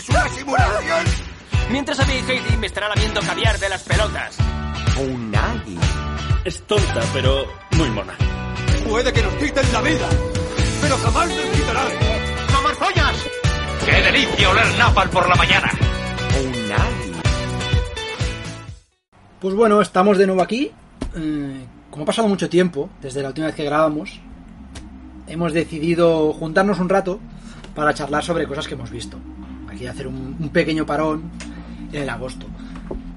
es una simulación? Mientras a mí Heidi me estará lamiendo caviar de las pelotas. Unagi. Es tonta, pero muy mona. Puede que nos quiten la vida, pero jamás nos quitarán. ¡No más pollas! ¡Qué delicia oler napal por la mañana! Unagi. Pues bueno, estamos de nuevo aquí. Eh, como ha pasado mucho tiempo desde la última vez que grabamos, hemos decidido juntarnos un rato para charlar sobre cosas que hemos visto. Aquí hacer un, un pequeño parón en el agosto.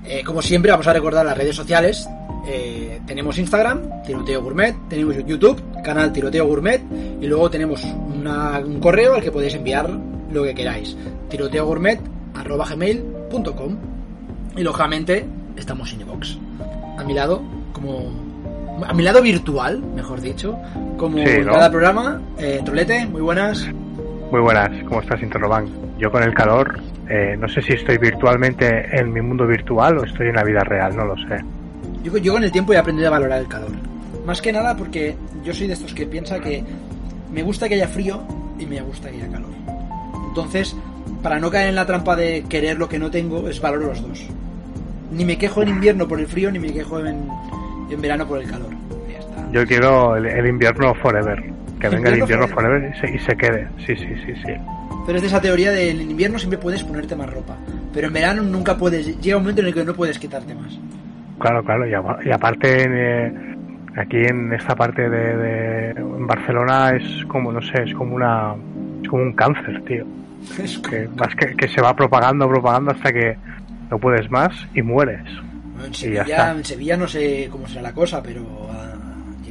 Eh, como siempre, vamos a recordar las redes sociales. Eh, tenemos Instagram, Tiroteo Gourmet, tenemos YouTube, canal Tiroteo Gourmet, y luego tenemos una- un correo al que podéis enviar lo que queráis. tiroteogourmet.gmail.com Y lógicamente estamos en iVoox. A mi lado, como. A mi lado virtual, mejor dicho, como Sí, ¿no? cada programa. Eh, Trolete, muy buenas. Muy buenas, ¿cómo estás, Interrobank? Yo con el calor, eh, no sé si estoy virtualmente en mi mundo virtual o estoy en la vida real, no lo sé. Yo, yo con el tiempo he aprendido a valorar el calor. Más que nada porque yo soy de estos que piensa que me gusta que haya frío y me gusta que haya calor. Entonces, para no caer en la trampa de querer lo que no tengo, es valoro los dos. Ni me quejo en invierno por el frío, ni me quejo en, en verano por el calor. Ya está. Yo quiero el, el invierno forever, que venga el Invierno forever y se, y se quede. Sí, sí, sí, sí. Pero es de esa teoría de en invierno siempre puedes ponerte más ropa. Pero en verano nunca puedes. Llega un momento en el que no puedes quitarte más. Claro, claro, y, apa- y aparte eh, aquí en esta parte de, de- en Barcelona es como, no sé, es como una es como un cáncer, tío. Es Que, que, que se va propagando, propagando hasta que no puedes más y mueres. Bueno, en, Y ya Sevilla, en Sevilla no sé cómo será la cosa, pero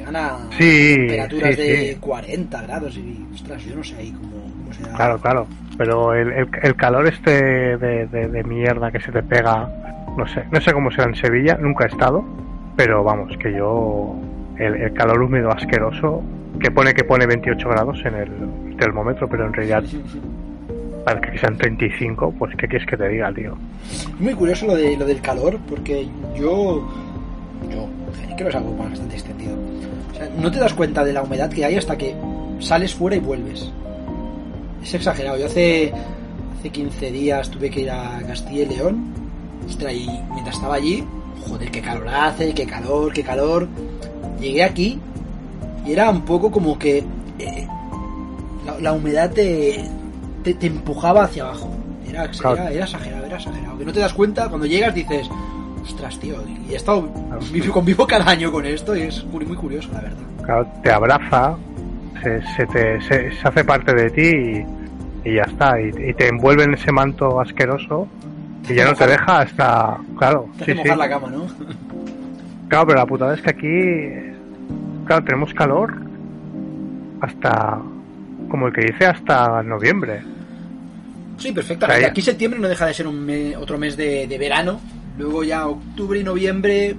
llegan a Sí, temperaturas sí, de sí. 40 grados y, ostras, yo no sé ahí cómo, cómo será. Claro, claro. Pero el, el, el calor este de, de, de mierda que se te pega, no sé, no sé cómo será en Sevilla, nunca he estado, pero vamos, que yo, el, el calor húmedo asqueroso, que pone que pone 28 grados en el termómetro, pero en realidad parece que sean 35, pues ¿qué quieres que te diga, tío? Muy curioso lo, de, lo del calor, porque yo, yo creo que es algo bastante extendido. O sea, no te das cuenta de la humedad que hay hasta que sales fuera y vuelves. Es exagerado. Yo hace, hace 15 días tuve que ir a Castilla y León. Ostras, y mientras estaba allí, joder, qué calor hace, qué calor, qué calor. Llegué aquí y era un poco como que eh, la, la humedad te, te, te empujaba hacia abajo. Era, era, era exagerado, era exagerado. Que no te das cuenta, cuando llegas dices, ostras, tío, y he estado, vivo- convivo cada año con esto y es muy muy curioso, la verdad. Claro, te abraza, se, se, te, se, se hace parte de ti y, y ya está, y, y te envuelve en ese manto asqueroso y ya no te deja hasta, claro, Te sí, hace sí. mojar la cama, ¿no? Claro, pero la putada es que aquí, claro, tenemos calor hasta, como el que dice, hasta noviembre. Sí, perfectamente. O sea, Aquí septiembre no deja de ser un me- otro mes de, de verano. Luego ya octubre y noviembre.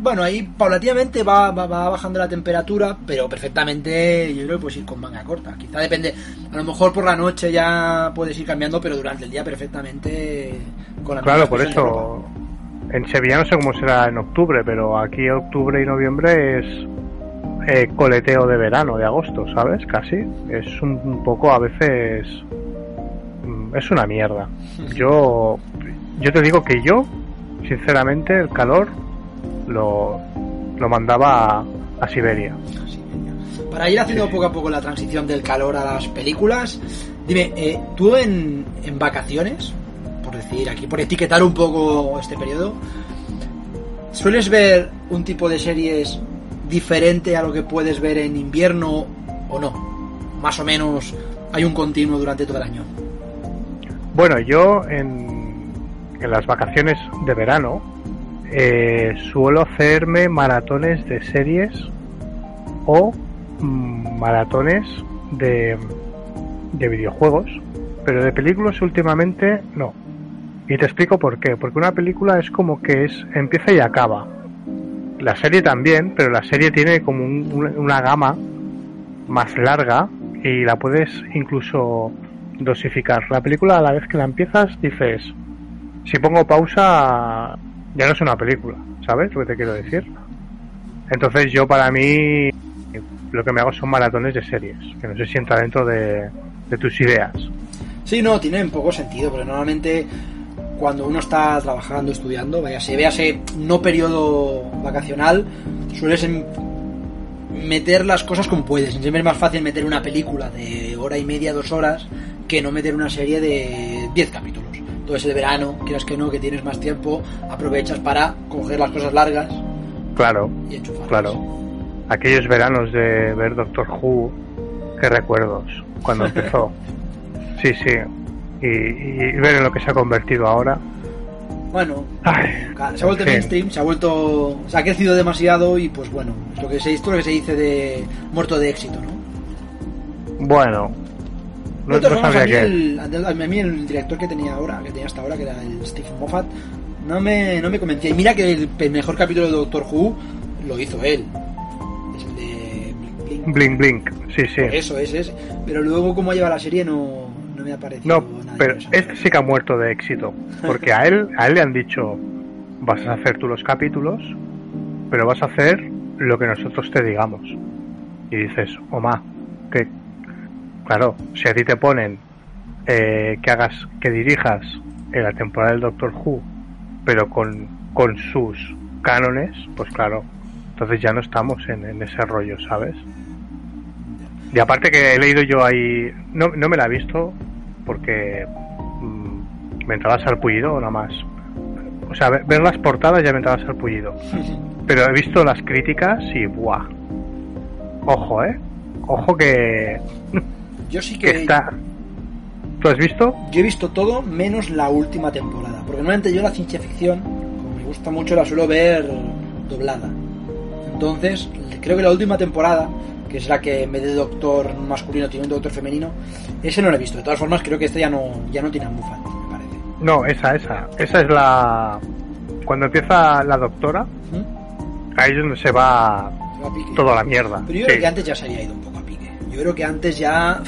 Bueno, ahí paulatinamente va, va, va bajando la temperatura, pero perfectamente yo creo que puedes ir con manga corta. Quizá depende. A lo mejor por la noche ya puedes ir cambiando, pero durante el día perfectamente con la Claro, por eso, en Sevilla no sé cómo será en octubre, pero aquí octubre y noviembre es eh, coleteo de verano, de agosto, ¿sabes? Casi. Es un, un poco, a veces, mm, es una mierda. Yo, yo te digo que yo, sinceramente, el calor lo, lo mandaba a, a Siberia. Para ir haciendo sí. poco a poco la transición del calor a las películas, dime, eh, tú en, en vacaciones, por decir aquí, por etiquetar un poco este periodo, ¿sueles ver un tipo de series diferente a lo que puedes ver en invierno o no? Más o menos hay un continuo durante todo el año. Bueno, yo en, en las vacaciones de verano eh, suelo hacerme maratones de series o mm, maratones de, de videojuegos, pero de películas últimamente no. Y te explico por qué. Porque una película es como que es empieza y acaba. La serie también, pero la serie tiene como un- una- una gama más larga y la puedes incluso dosificar. La película a la vez que la empiezas dices, si pongo pausa ya no es una película, ¿sabes lo que te quiero decir? Entonces yo para mí lo que me hago son maratones de series, que no sé si entra dentro de, tus ideas. Sí, no, tiene poco sentido, pero normalmente cuando uno está trabajando, estudiando, véase, véase no periodo vacacional, sueles em- meter las cosas como puedes. Siempre es más fácil meter una película de hora y media, dos horas, que no meter una serie de 10 capítulos. Entonces el verano, quieras que no, que tienes más tiempo, aprovechas para coger las cosas largas Claro, y enchufarlas. claro. Aquellos veranos de ver Doctor Who, qué recuerdos, cuando empezó. Sí, sí. Y, y ver en lo que se ha convertido ahora. Bueno, Ay, se ha vuelto fin. mainstream, se ha vuelto. se ha crecido demasiado y pues bueno, es lo que se, esto es lo que se dice de muerto de éxito, ¿no? Bueno, no, no formas, a, mí el, a mí el director que tenía ahora, que tenía hasta ahora, que era el Stephen Moffat, no me, no me convencía. Y mira que el, el mejor capítulo de Doctor Who lo hizo él. Es el de Blink Blink. Blink, blink. Sí, sí. Eso, ese es. Pero luego, como lleva la serie, no, no me ha parecido No, nada pero este sí que ha muerto de éxito. Porque a él, a él le han dicho: vas a hacer tú los capítulos, pero vas a hacer lo que nosotros te digamos. Y dices, Oma, que. Claro, si a ti te ponen eh, que hagas, que dirijas en la temporada del Doctor Who, pero con, con sus cánones, pues claro, entonces ya no estamos en, en ese rollo, ¿sabes? Y aparte que he leído yo ahí, no, no me la he visto porque mm, me entraba sarpullido nada más. O sea, ver, ver las portadas ya me entraba sarpullido. Pero he visto las críticas y ¡buah! Ojo, ¿eh? Ojo que, Yo sí que está... ¿Tú has visto? Yo he visto todo menos la última temporada. Porque normalmente yo la ciencia ficción, como me gusta mucho, la suelo ver doblada. Entonces, creo que la última temporada, que es la que en vez de doctor masculino tiene un doctor femenino, ese no lo he visto. De todas formas, creo que este ya no, ya no tiene a me parece. No, esa, esa. Esa es la... Cuando empieza la doctora, ¿Mm? ahí es donde se va Se va a pique. toda la mierda. Pero yo Sí. creo que antes ya se había ido un poco. Yo creo que antes ya.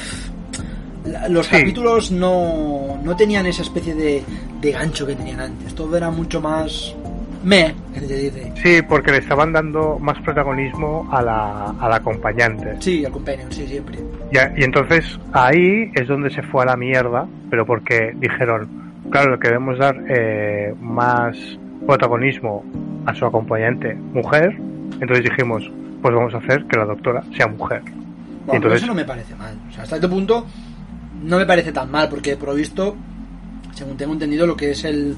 Los Sí. capítulos no, no tenían esa especie de, de gancho que tenían antes. Todo era mucho más. Me, que se dice. Sí, porque le estaban dando más protagonismo a la, a la acompañante. Sí, al companion, sí, siempre. Y entonces ahí es donde se fue a la mierda, pero porque dijeron, claro, le queremos dar eh, más protagonismo a su acompañante mujer, entonces dijimos, pues vamos a hacer que la doctora sea mujer. Bueno, entonces- eso no me parece mal. O sea, hasta este punto no me parece tan mal, porque por lo visto, según tengo entendido, lo que es el.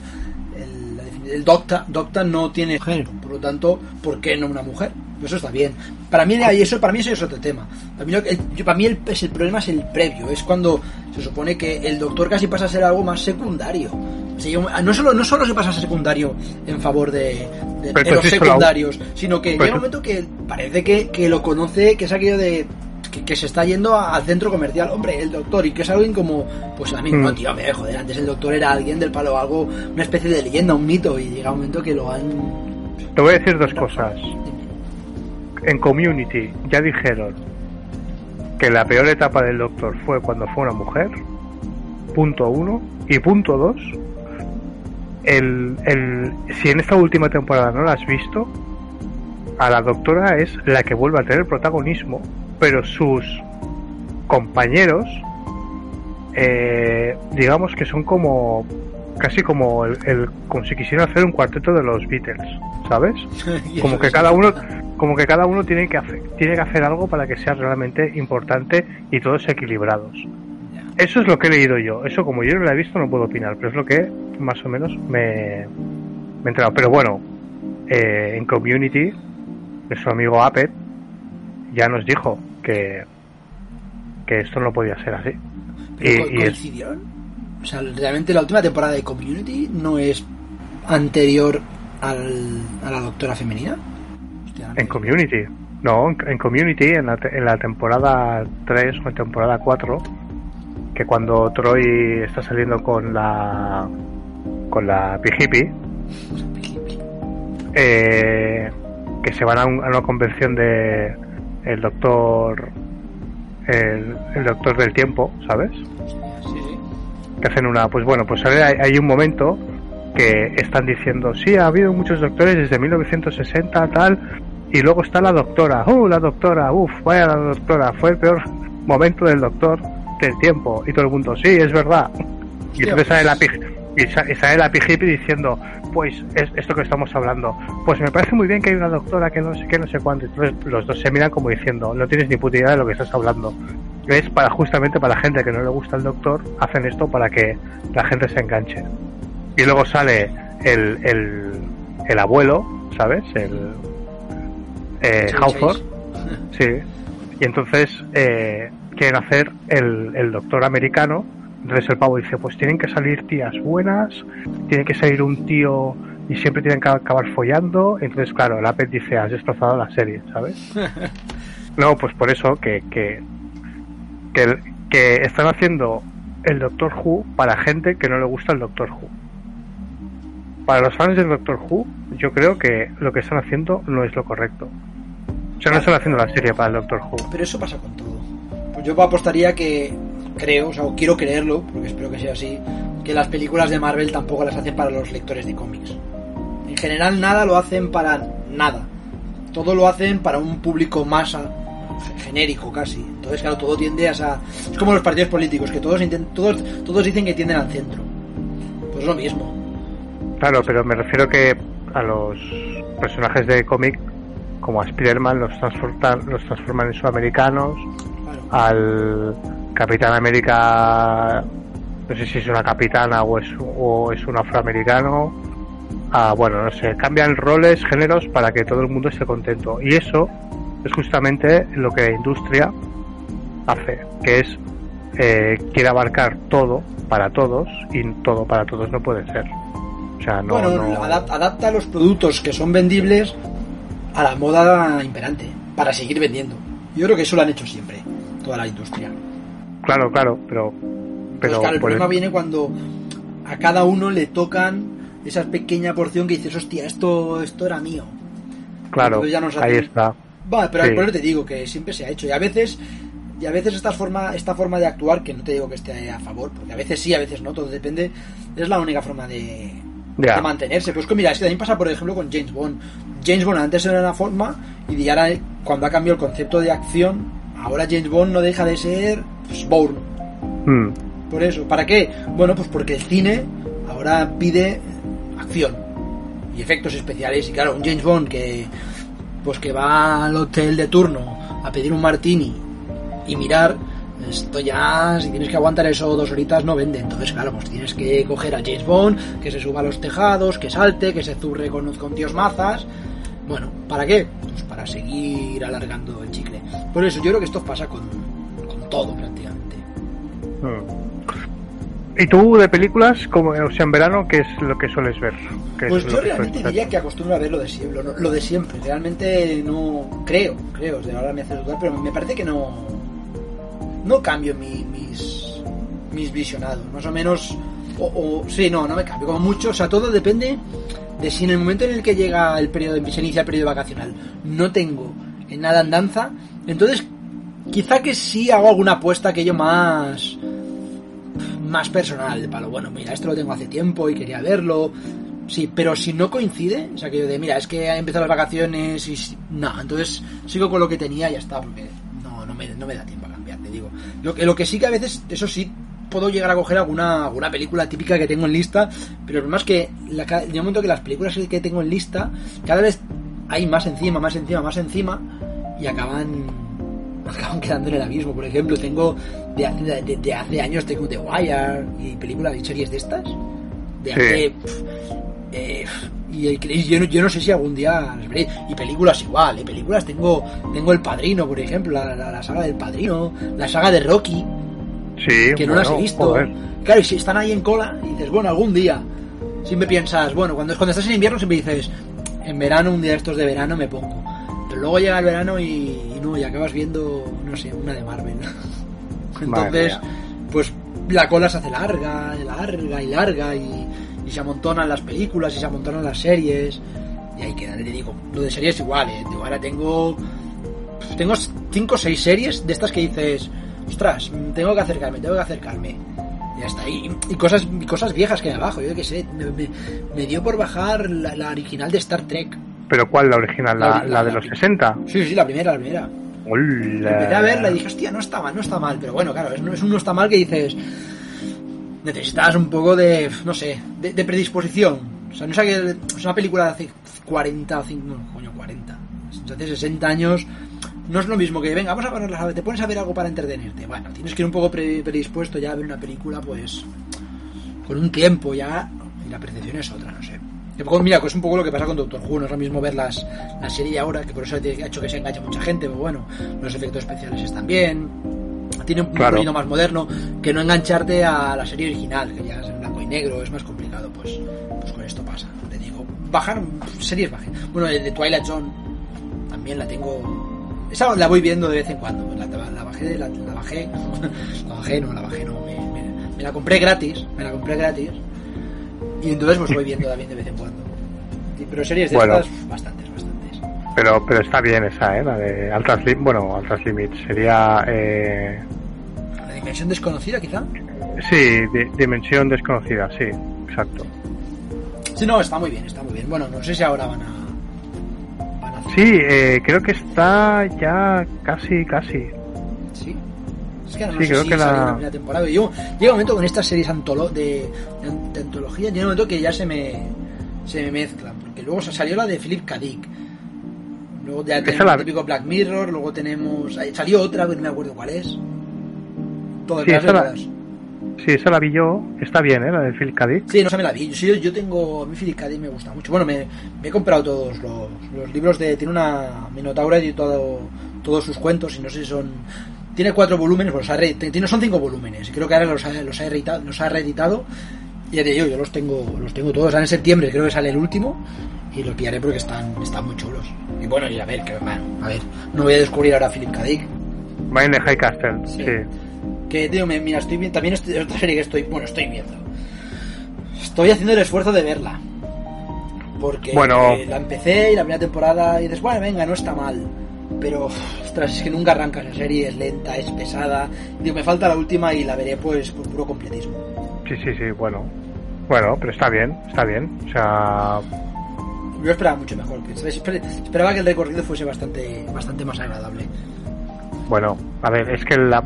El, el Docta, Docta no tiene género, por lo tanto, ¿por qué no una mujer? Eso está bien. Para mí, eso, para mí eso es otro tema. Para mí, el, yo- para mí el, es el problema es el previo, es cuando se supone que el doctor casi pasa a ser algo más secundario. Yo- no, solo, no solo se pasa a ser secundario en favor de, de- los secundarios, sino que llega un momento que parece que, que lo conoce, que es aquello de que, que se está yendo al centro comercial, hombre, el doctor, y que es alguien como, pues a mí, Mm. no, tío, me joder, antes el doctor era alguien del palo, algo, una especie de leyenda, un mito, y llega un momento que lo han... Te voy a decir dos cosas. En Community ya dijeron que la peor etapa del Doctor fue cuando fue una mujer. Punto uno. Y punto dos. El, el, si en esta última temporada no la has visto, a la doctora es la que vuelve a tener protagonismo, pero sus compañeros, eh, digamos que son como casi como el, el- como si quisieran hacer un cuarteto de los Beatles, ¿sabes? como que cada uno como que cada uno tiene que hacer tiene que hacer algo para que sea realmente importante y todos equilibrados. Eso es lo que he leído yo. Eso como yo no lo he visto no puedo opinar pero es lo que más o menos me, me he enterado. Pero bueno eh, en community nuestro amigo Apet ya nos dijo que que esto no podía ser así Pero co- y- es- coincidieron. O sea, realmente la última temporada de Community no es anterior al, a la doctora femenina. Hostia, En Community. No, en, en Community, en la, te- en la temporada 3 o en temporada 4, que cuando Troy está saliendo con la con la Pijipi, eh, que se van a, un- a una convención de el doctor el, el doctor del tiempo, ¿sabes? Sí, sí. que hacen una pues bueno pues hay, hay un momento que están diciendo sí ha habido muchos doctores desde 1960 tal y luego está la doctora uh la doctora uff vaya la doctora fue el peor momento del doctor del tiempo. Y todo el mundo, sí, es verdad. Y entonces sale la, pig, y sa- y sale la pijipi diciendo, pues es esto que estamos hablando. Pues me parece muy bien que hay una doctora que no sé qué, no sé cuánto. Entonces los dos se miran como diciendo, no tienes ni puta idea de lo que estás hablando. Es para justamente para la gente que no le gusta el doctor, hacen esto para que la gente se enganche. Y luego sale el, el, el abuelo, ¿sabes? El eh, Sí, Hawthorne. Sí. Y entonces eh, quieren hacer el, el doctor americano. Entonces el pavo dice, pues tienen que salir tías buenas, tiene que salir un tío y siempre tienen que acabar follando. Entonces, claro, el Apple dice, has destrozado la serie, ¿sabes? no, pues por eso que, que, que, que están haciendo el Doctor Who para gente que no le gusta el Doctor Who. Para los fans del Doctor Who, yo creo que lo que están haciendo no es lo correcto. O sea, no están haciendo la serie para el Doctor Who. Pero eso pasa con todo. Pues yo apostaría que creo, o sea, quiero creerlo, porque espero que sea así, que las películas de Marvel tampoco las hacen para los lectores de cómics. En general nada lo hacen para nada. Todo lo hacen para un público masa genérico casi. Entonces, claro, todo tiende a esa... Es como los partidos políticos, que todos, intent- todos, todos dicen que tienden al centro. Pues lo mismo. Claro, pero me refiero que a los personajes de cómic, como a Spider-Man, los, transportan, los transforman en sudamericanos, Claro. al Capitán América, no sé si es una capitana o es, o es un afroamericano, a, bueno, no sé, cambian roles, géneros para que todo el mundo esté contento. Y eso es justamente lo que la industria hace, que es eh, quiere abarcar todo para todos y todo para todos no puede ser. O sea, no, bueno, no- adap- adapta los productos que son vendibles a la moda imperante, para seguir vendiendo. Yo creo que eso lo han hecho siempre, toda la industria. Claro, claro, pero Pero pero claro, el problema el- viene cuando a cada uno le tocan esa pequeña porción que dices, hostia, esto, esto era mío. claro, entonces ya nos ahí está. Va, pero Sí. por eso te digo que siempre se ha hecho. Y a veces, y a veces esta forma, esta forma de actuar, que no te digo que esté a favor, porque a veces sí, a veces no, todo depende, es la única forma de, mantenerse. Pues que mira, es que también pasa, por ejemplo, con James Bond. James Bond antes era una forma, y ahora cuando ha cambiado el concepto de acción, ahora James Bond no deja de ser pues, Bourne. Mm, Por eso, ¿para qué? Bueno, pues porque el cine ahora pide acción y efectos especiales. Y claro, un James Bond que pues que va al hotel de turno a pedir un martini y mirar, esto ya, si tienes que aguantar eso dos horitas, no vende. Entonces, claro, pues tienes que coger a James Bond, que se suba a los tejados, que salte, que se zurre con, con tíos mazas. Bueno, ¿para qué? Pues para seguir alargando el chicle. Por eso, yo creo que esto pasa con todo prácticamente. mm. ¿Y tú de películas, como, o sea, en verano, qué es lo que sueles ver? ¿Qué es Pues yo realmente ver? diría que acostumbro a ver lo de siempre, lo, lo de siempre. Realmente no creo, creo. sea, ahora me hace dudar, pero me parece que no no cambio mi- mis mis visionados, más o menos. O, o- sí, no, no me cambio como mucho. O sea, todo depende de si en el momento en el que llega el periodo, se inicia el periodo vacacional, no tengo en nada andanza, entonces quizá que sí hago alguna apuesta aquello más más personal, de palo, bueno, mira, esto lo tengo hace tiempo y quería verlo. Sí, pero si no coincide, o sea, que yo de, mira, es que ha empezado las vacaciones y... No, entonces sigo con lo que tenía y ya está, porque no, no, me, no me da tiempo a cambiar, te digo. Lo que, lo que sí que a veces, eso sí, puedo llegar a coger alguna, alguna película típica que tengo en lista, pero el problema es que la, llega un momento que las películas que tengo en lista, cada vez hay más encima, más encima, más encima, y acaban acaban quedando en el abismo. Por ejemplo, tengo de hace, de, de hace años tengo The Wire y películas y series de estas. De Sí. hace. pf, eh, y, y yo, no, yo no sé si algún día las veré. Y películas igual, ¿eh? películas tengo tengo El Padrino, por ejemplo, la, la- la saga del Padrino, la saga de Rocky, Sí, que no bueno, las he visto. joder. Claro, y si están ahí en cola, y dices, bueno, algún día. Siempre piensas, bueno, cuando, cuando estás en invierno siempre dices, en verano, un día de estos de verano me pongo. Pero luego llega el verano y, y no, y acabas viendo, no sé, una de Marvel. Entonces, pues la cola se hace larga, y larga y larga, y, y se amontonan las películas y se amontonan las series. Y ahí queda, te digo, lo de series igual, ¿eh? Digo, ahora tengo tengo cinco o seis series de estas que dices, ostras, tengo que acercarme, tengo que acercarme. Y ya está. Y, y cosas, y cosas viejas que hay abajo, yo qué sé. Me, me- me dio por bajar la, la original de Star Trek. ¿Pero cuál, la original? La ¿La, de la los ori- 60? Sí, sí, la primera, la primera. Hola. Empecé a verla y dije, hostia, no está mal, no está mal. Pero bueno, claro, es, es un no está mal que dices, necesitas un poco de, no sé, de, de predisposición. O sea, no sé que es una película de hace 40 o 5, no, coño, 40. Hace 60 años. No es lo mismo que, venga, vamos a ponerla, te pones a ver algo para entretenerte. Bueno, tienes que ir un poco pre- predispuesto ya a ver una película, pues, con un tiempo ya, y la percepción es otra, no sé. Mira, pues es un poco lo que pasa con Doctor Who, no es lo mismo ver las, la serie de ahora, que por eso ha hecho que se enganche mucha gente, pero bueno, los efectos especiales están bien, tiene un Claro. poquito más moderno, que no engancharte a la serie original, que ya es en blanco y negro, es más complicado, pues, pues con esto pasa, te digo. Bajaron, series bajen. Bueno, de, de Twilight Zone, también la tengo... Esa la voy viendo de vez en cuando, la, la bajé, la, la bajé, la bajé, no, la bajé, no, me, me- me la compré gratis, me la compré gratis, y entonces pues voy viendo también de vez en cuando. Pero series de Bueno. estas, bastantes, bastantes. Pero, pero está bien esa, ¿eh? La de Altas Lim bueno, Altas Limits. Sería, eh, La dimensión desconocida, quizá. sí, di- Dimensión Desconocida, sí, exacto. Sí, no, está muy bien, está muy bien. Bueno, no sé si ahora van a. Van a hacer- Sí, eh, creo que está ya casi, casi. ¿Sí? Es que no Sí, sé creo si que la- una primera temporada. Yo, llega un momento con estas series antolo de, de, de antología, llega un momento que ya se me, se me mezclan. Porque luego se salió la de Philip K. Dick. Luego ya tenemos la- el típico Black Mirror, luego tenemos. Salió otra, pero no me acuerdo cuál es. Todas Sí, las esa la-. Sí, esa la vi yo. Está bien, ¿eh? La de Phil K. Dick. Sí, no se me la vi. Sí, yo, yo tengo. A mí Philip K. Dick me gusta mucho. Bueno, me, me he comprado todos los, los libros de. Tiene una. Minotauro y todo, todos sus cuentos, y no sé si son. Tiene cuatro volúmenes, pues los ha re- tiene, son cinco volúmenes. Y creo que ahora los ha, los ha, reeditado, los ha reeditado. Y ya te digo, yo los tengo, los tengo todos. Ahora en septiembre creo que sale el último. Y los pillaré porque están, están muy chulos. Y bueno, y a ver, que, bueno, a ver. No voy a descubrir ahora a Philip K. Dick. Mine High Castle, Sí. sí. Que, me- mira, estoy viendo. También estoy, otra serie que estoy. Bueno, estoy viendo. Estoy haciendo el esfuerzo de verla. Porque Bueno. eh, la empecé y la primera temporada y dices, bueno, venga, no está mal. Pero, ostras, es que nunca arranca esa serie, es lenta, es pesada. Digo, me falta la última y la veré pues por puro completismo. Sí, sí, sí, bueno. Bueno, pero está bien, está bien. O sea, Yo esperaba mucho mejor. esper- Esperaba que el recorrido fuese bastante, bastante más agradable. bueno, a ver, es que la,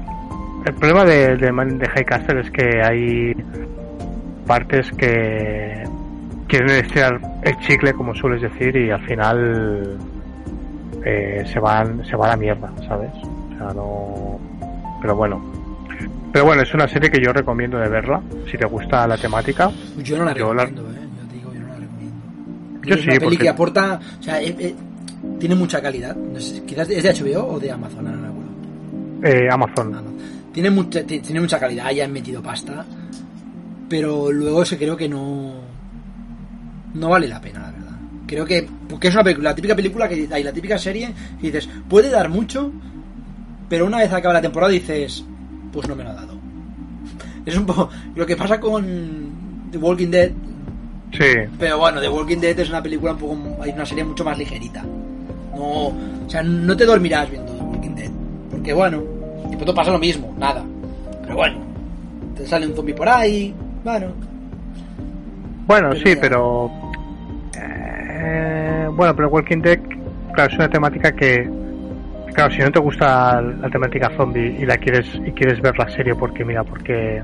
el problema de, de, de High Castle es que hay partes que quieren estirar el chicle, como sueles decir, y al final eh, se van se va a la mierda, ¿sabes? O sea, no. Pero bueno. Pero bueno, es una serie que yo recomiendo de verla, si te gusta la temática. Yo no la Yo la- recomiendo, eh. Yo te digo, yo no la recomiendo. Yo es sí, una peli porque- que aporta, o sea, eh, eh, tiene mucha calidad. No sé, quizás es de HBO o de Amazon, ahora no. Eh, Amazon. Ah, no. Tiene mucha, ti- tiene mucha calidad, ya han metido pasta, pero luego se creo que no no vale la pena. Creo que porque es una película, la típica película que hay, la típica serie que dices, puede dar mucho, pero una vez acaba la temporada dices, pues no me lo ha dado. Es un poco lo que pasa con The Walking Dead, Sí, pero bueno, The Walking Dead es una película un poco. Hay una serie mucho más ligerita. No. O sea, no te dormirás viendo The Walking Dead. Porque bueno, y pronto pasa lo mismo, nada. Pero bueno, te sale un zombie por ahí. Bueno, Bueno, Pero sí, ya. pero. Eh, bueno, pero Walking Dead, claro, es una temática que. Claro, si no te gusta la temática zombie y la quieres y quieres ver la serie porque, mira, porque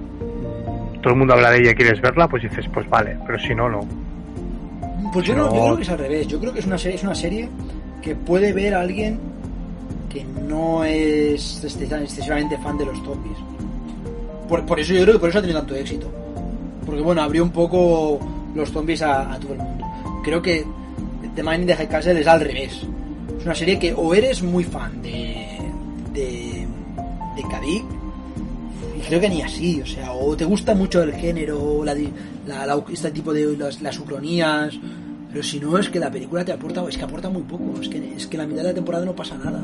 todo el mundo habla de ella y quieres verla, pues dices, pues vale, pero si no, no. pues yo, no, yo creo que es al revés. Yo creo que es una serie, es una serie que puede ver a alguien que no es excesivamente excesivamente fan de los zombies. Por, por eso yo creo que por eso ha tenido tanto éxito. Porque bueno, abrió un poco los zombies a, a todo el mundo. Creo que The Mind in the High Castle es al revés. Es una serie que o eres muy fan de. de. de Kadik, y creo que ni así, o sea, o te gusta mucho el género, la, la, la- este tipo de las, las ucronías, pero si no es que la película te aporta, es que aporta muy poco, es que, es que la mitad de la temporada no pasa nada.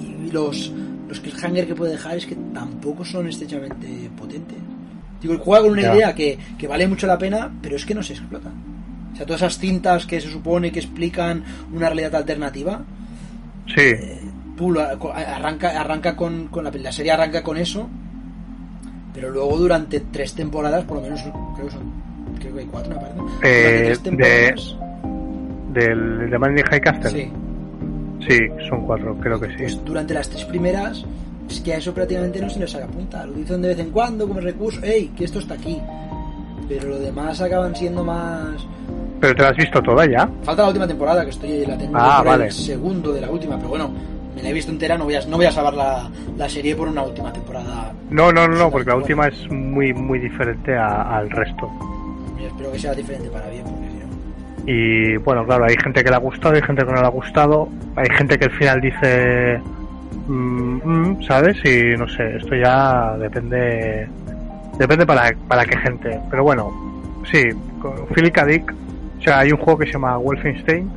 Y, los, los cliffhanger que puede dejar es que tampoco son estrechamente potentes. Digo, juega con una idea que, que vale mucho la pena, pero es que no se explota. Sea, todas esas cintas que se supone que explican una realidad alternativa, Sí, tú lo- arranca, arranca con, con la, la serie arranca con eso, pero luego durante tres temporadas, por lo menos creo que son creo que hay cuatro, me parece. Eh, tres de- temporadas, del de Man in the High Castle. sí, Sí, son cuatro, creo que sí. Pues durante las tres primeras, es que a eso prácticamente no se les saca punta. Lo dicen de vez en cuando como recurso, ¡Ey! Que esto está aquí. Pero lo demás acaban siendo más. ¿Pero te la has visto toda ya? Falta la última temporada, que estoy la tengo Ah, por vale. el segundo de la última, pero bueno, me la he visto entera, no voy a, no voy a salvar la, la serie por una última temporada. No, no, no, no, porque la última es muy, muy diferente a- al resto. Yo espero que sea diferente para bien, porque si no. Y bueno, claro, hay gente que le ha gustado, hay gente que no le ha gustado, hay gente que al final dice, mm, mm, ¿sabes? Y no sé, esto ya depende, depende para, para qué gente. Pero bueno, sí, con Philip. Dick, o sea, hay un juego que se llama Wolfenstein,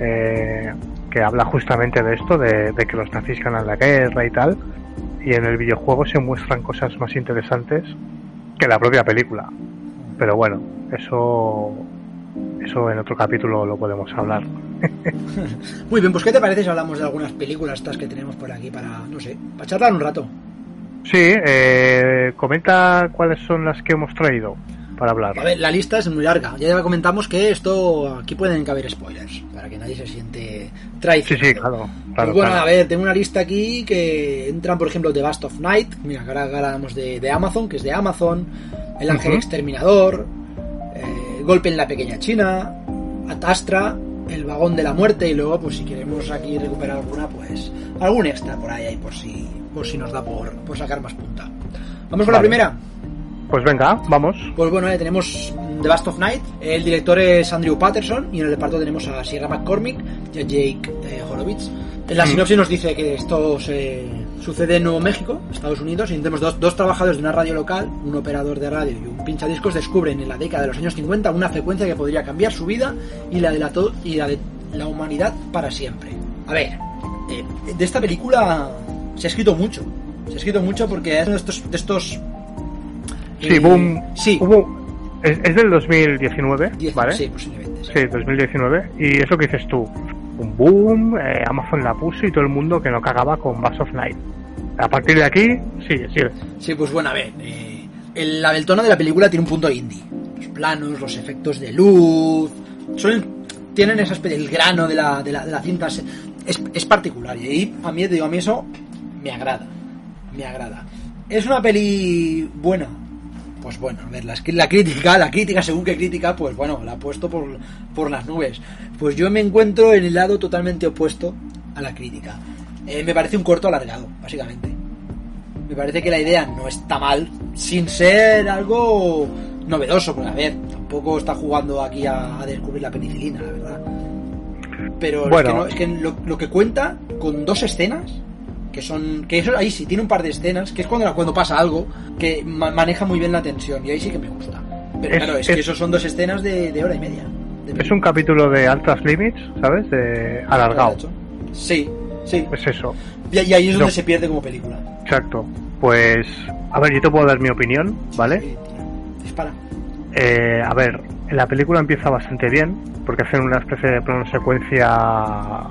eh, que habla justamente de esto, de, de que los nazis ganan la guerra y tal, y en el videojuego se muestran cosas más interesantes que la propia película. Pero bueno, eso eso en otro capítulo lo podemos hablar. Muy bien, pues ¿qué te parece si hablamos de algunas películas estas que tenemos por aquí para, no sé, para charlar un rato? Sí, eh, comenta cuáles son las que hemos traído para hablar. A ver, la lista es muy larga. Ya comentamos que esto aquí pueden caber spoilers para que nadie se siente Sí, traicionado. sí, claro. Pues claro, bueno, claro. a ver, tengo una lista aquí que entran, por ejemplo, The Bast of Night. Mira, ahora hablamos de, de Amazon, que es de Amazon. El Ángel. Exterminador. eh, Golpe en la Pequeña China. Atastra. El Vagón de la Muerte. Y luego, pues si queremos aquí recuperar alguna, pues algún extra por ahí, ahí por si, por si nos da por, por sacar más punta. Vamos con la primera. Pues venga, vamos. Pues bueno, eh, tenemos The Bast of Night. El director es Andrew Patterson y en el reparto tenemos a Sierra McCormick y a Jake eh, Horowitz. En la Mm. sinopsis nos dice que esto se sucede en Nuevo México, Estados Unidos, y tenemos dos, dos trabajadores de una radio local, un operador de radio y un pinchadiscos, descubren en la década de los años 50 una frecuencia que podría cambiar su vida y la de la, y la, de la humanidad para siempre. A ver, eh, de esta película se ha escrito mucho. Se ha escrito mucho porque es uno de estos, de estos Sí, eh, boom. Sí, Hubo, es, es del 2019, Diez- ¿vale? Sí, posiblemente. sí. Sí, 2019. Y es lo que dices tú. Un boom, eh, Amazon la puso y todo el mundo que no cagaba con Bass of Night. A partir de aquí, sigue, sigue. Sí, pues bueno, a ver. eh, el, la- el tono de la película tiene un punto indie. Los planos, los efectos de luz. Son, tienen esa especie, el grano de la, de la, de la cinta es, es, particular. Y a mí, te digo, a mí eso me agrada. Me agrada. ¿Es una peli buena? Pues bueno, a ver, la, la crítica, la crítica, según qué crítica, pues bueno, la ha puesto por, por las nubes. Pues yo me encuentro en el lado totalmente opuesto a la crítica. Eh, me parece un corto alargado, básicamente. Me parece que la idea no está mal, sin ser algo novedoso, porque a ver, tampoco está jugando aquí a, a descubrir la penicilina, la verdad. Pero Bueno. es que, no- es que lo, lo que cuenta con dos escenas, que son, que eso ahí sí tiene un par de escenas, que es cuando, cuando pasa algo, que ma- maneja muy bien la tensión, y ahí sí que me gusta. Pero Es- claro, es, es- que esos son dos escenas de, de hora y media. de Es un capítulo de Altas Limits, ¿sabes? De alargado. Sí, sí. Pues eso, Y, y ahí es donde No. se pierde como película. exacto. Pues, a ver, yo te puedo dar mi opinión, ¿vale? Sí. Dispara. Eh, a ver, la película empieza bastante bien, porque hacen una especie de plano secuencia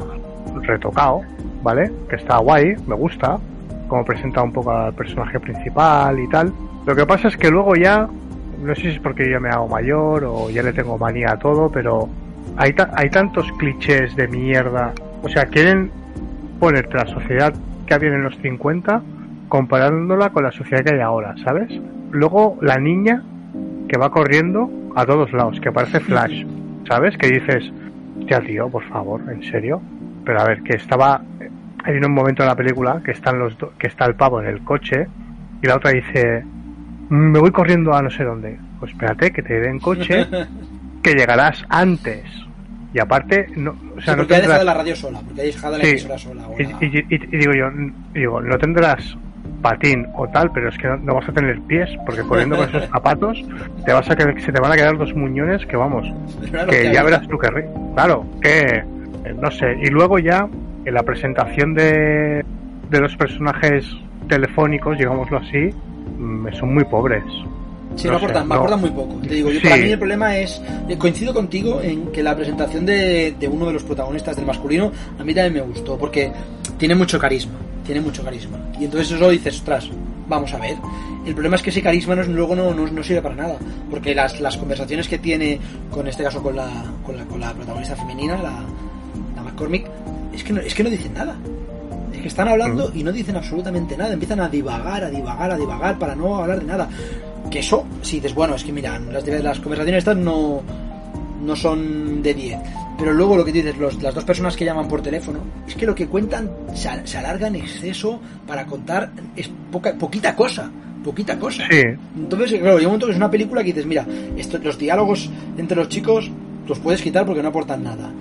retocado, ¿vale? Que está guay, me gusta, como presenta un poco al personaje principal y tal. Lo que pasa es que luego ya, no sé si es porque ya me hago mayor o ya le tengo manía a todo, pero hay, hay tantos clichés de mierda. O sea, quieren ponerte la sociedad que había en los 50 comparándola con la sociedad que hay ahora, ¿sabes? Luego la niña que va corriendo a todos lados, que parece Flash, ¿sabes? Que dices, ya tío, por favor, en serio. Pero a ver, que estaba, hay un momento en la película que están los do- que está el pavo en el coche y la otra dice, "Mm, me voy corriendo a no sé dónde. Pues espérate, que te den coche, que llegarás antes. Y aparte, no, o sea, Sí, no porque ha dejado tendrás- la radio sola, porque ha dejado la Sí. emisora sola. o y, la- y- y- y digo yo, digo, no tendrás patín o tal, pero es que no, no vas a tener pies, porque corriendo con esos zapatos te vas a quedar- se te van a quedar dos muñones que vamos, que que ya verás tú que claro, que eh, no sé, y luego ya en la presentación de, de los personajes telefónicos, digámoslo así, mm, son muy pobres. Sí, no me sé, aportan, me no. aportan muy poco. Te digo, yo Sí. para mí el problema es. eh, Coincido contigo en que la presentación de, de uno de los protagonistas del masculino a mí también me gustó, porque tiene mucho carisma. Tiene mucho carisma. Y entonces eso dices, ostras, vamos a ver. El problema es que ese carisma no, es- luego no, no, no sirve para nada. Porque las, las conversaciones que tiene, con este caso con la, con la, con la protagonista femenina, la, la McCormick, es que no, es que no dicen nada. Es que están hablando y no dicen absolutamente nada. Empiezan a divagar, a divagar, a divagar para no hablar de nada. Que eso, si dices, bueno, es que mira, las, las conversaciones estas no, no son de 10. Pero luego lo que dices, los, las dos personas que llaman por teléfono, es que lo que cuentan se, se alarga en exceso para contar es poca, poquita cosa. Poquita cosa. Sí. Entonces, claro, llega un momento que es una película que dices, mira, esto, los diálogos entre los chicos los puedes quitar porque no aportan nada.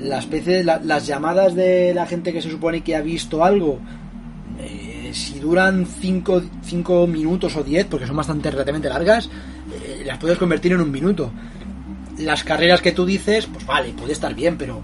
La especie, la- las llamadas de la gente que se supone que ha visto algo, eh, si duran 5 minutos o 10, porque son bastante relativamente largas, eh, las puedes convertir en un minuto. Las carreras que tú dices, pues vale, puede estar bien, pero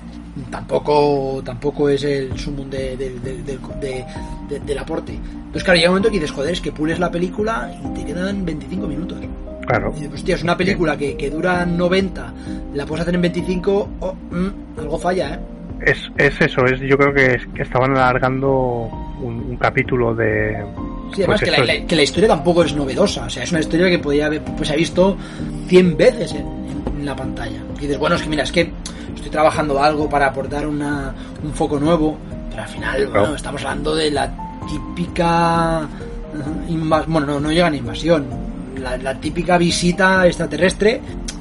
tampoco tampoco es el sumum de, de- de- del aporte. Entonces, claro, llega un momento que dices, joder, es que pules la película y te quedan 25 minutos. Claro. Y hostia, es una película que, que dura 90, la puedes hacer en 25, oh, mm, algo falla, ¿eh? Es, es eso, es yo creo que, es, que estaban alargando un, un capítulo de... Sí, además pues que, la, la- que la historia tampoco es novedosa, o sea, es una historia que podría haber, pues ha visto 100 veces en, en- la pantalla. Y dices, bueno, es que mira, es que estoy trabajando algo para aportar una, un foco nuevo, pero al final, bueno, Claro. estamos hablando de la típica... eh, inva- bueno, no, no llega ni invasión, la, la típica visita extraterrestre,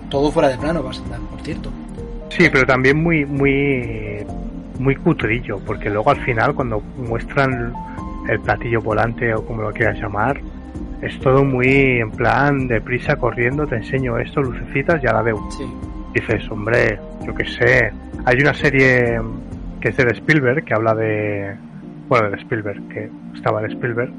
todo fuera de plano, por cierto. Sí, pero también muy, muy, muy cutrillo, porque luego al final cuando muestran el platillo volante o como lo quieras llamar, es todo muy en plan deprisa corriendo, te enseño esto, lucecitas, ya la veo. Sí. Dices, hombre, yo qué sé. Hay una serie que es de Spielberg, que habla de. Bueno, de Spielberg, que estaba de Spielberg,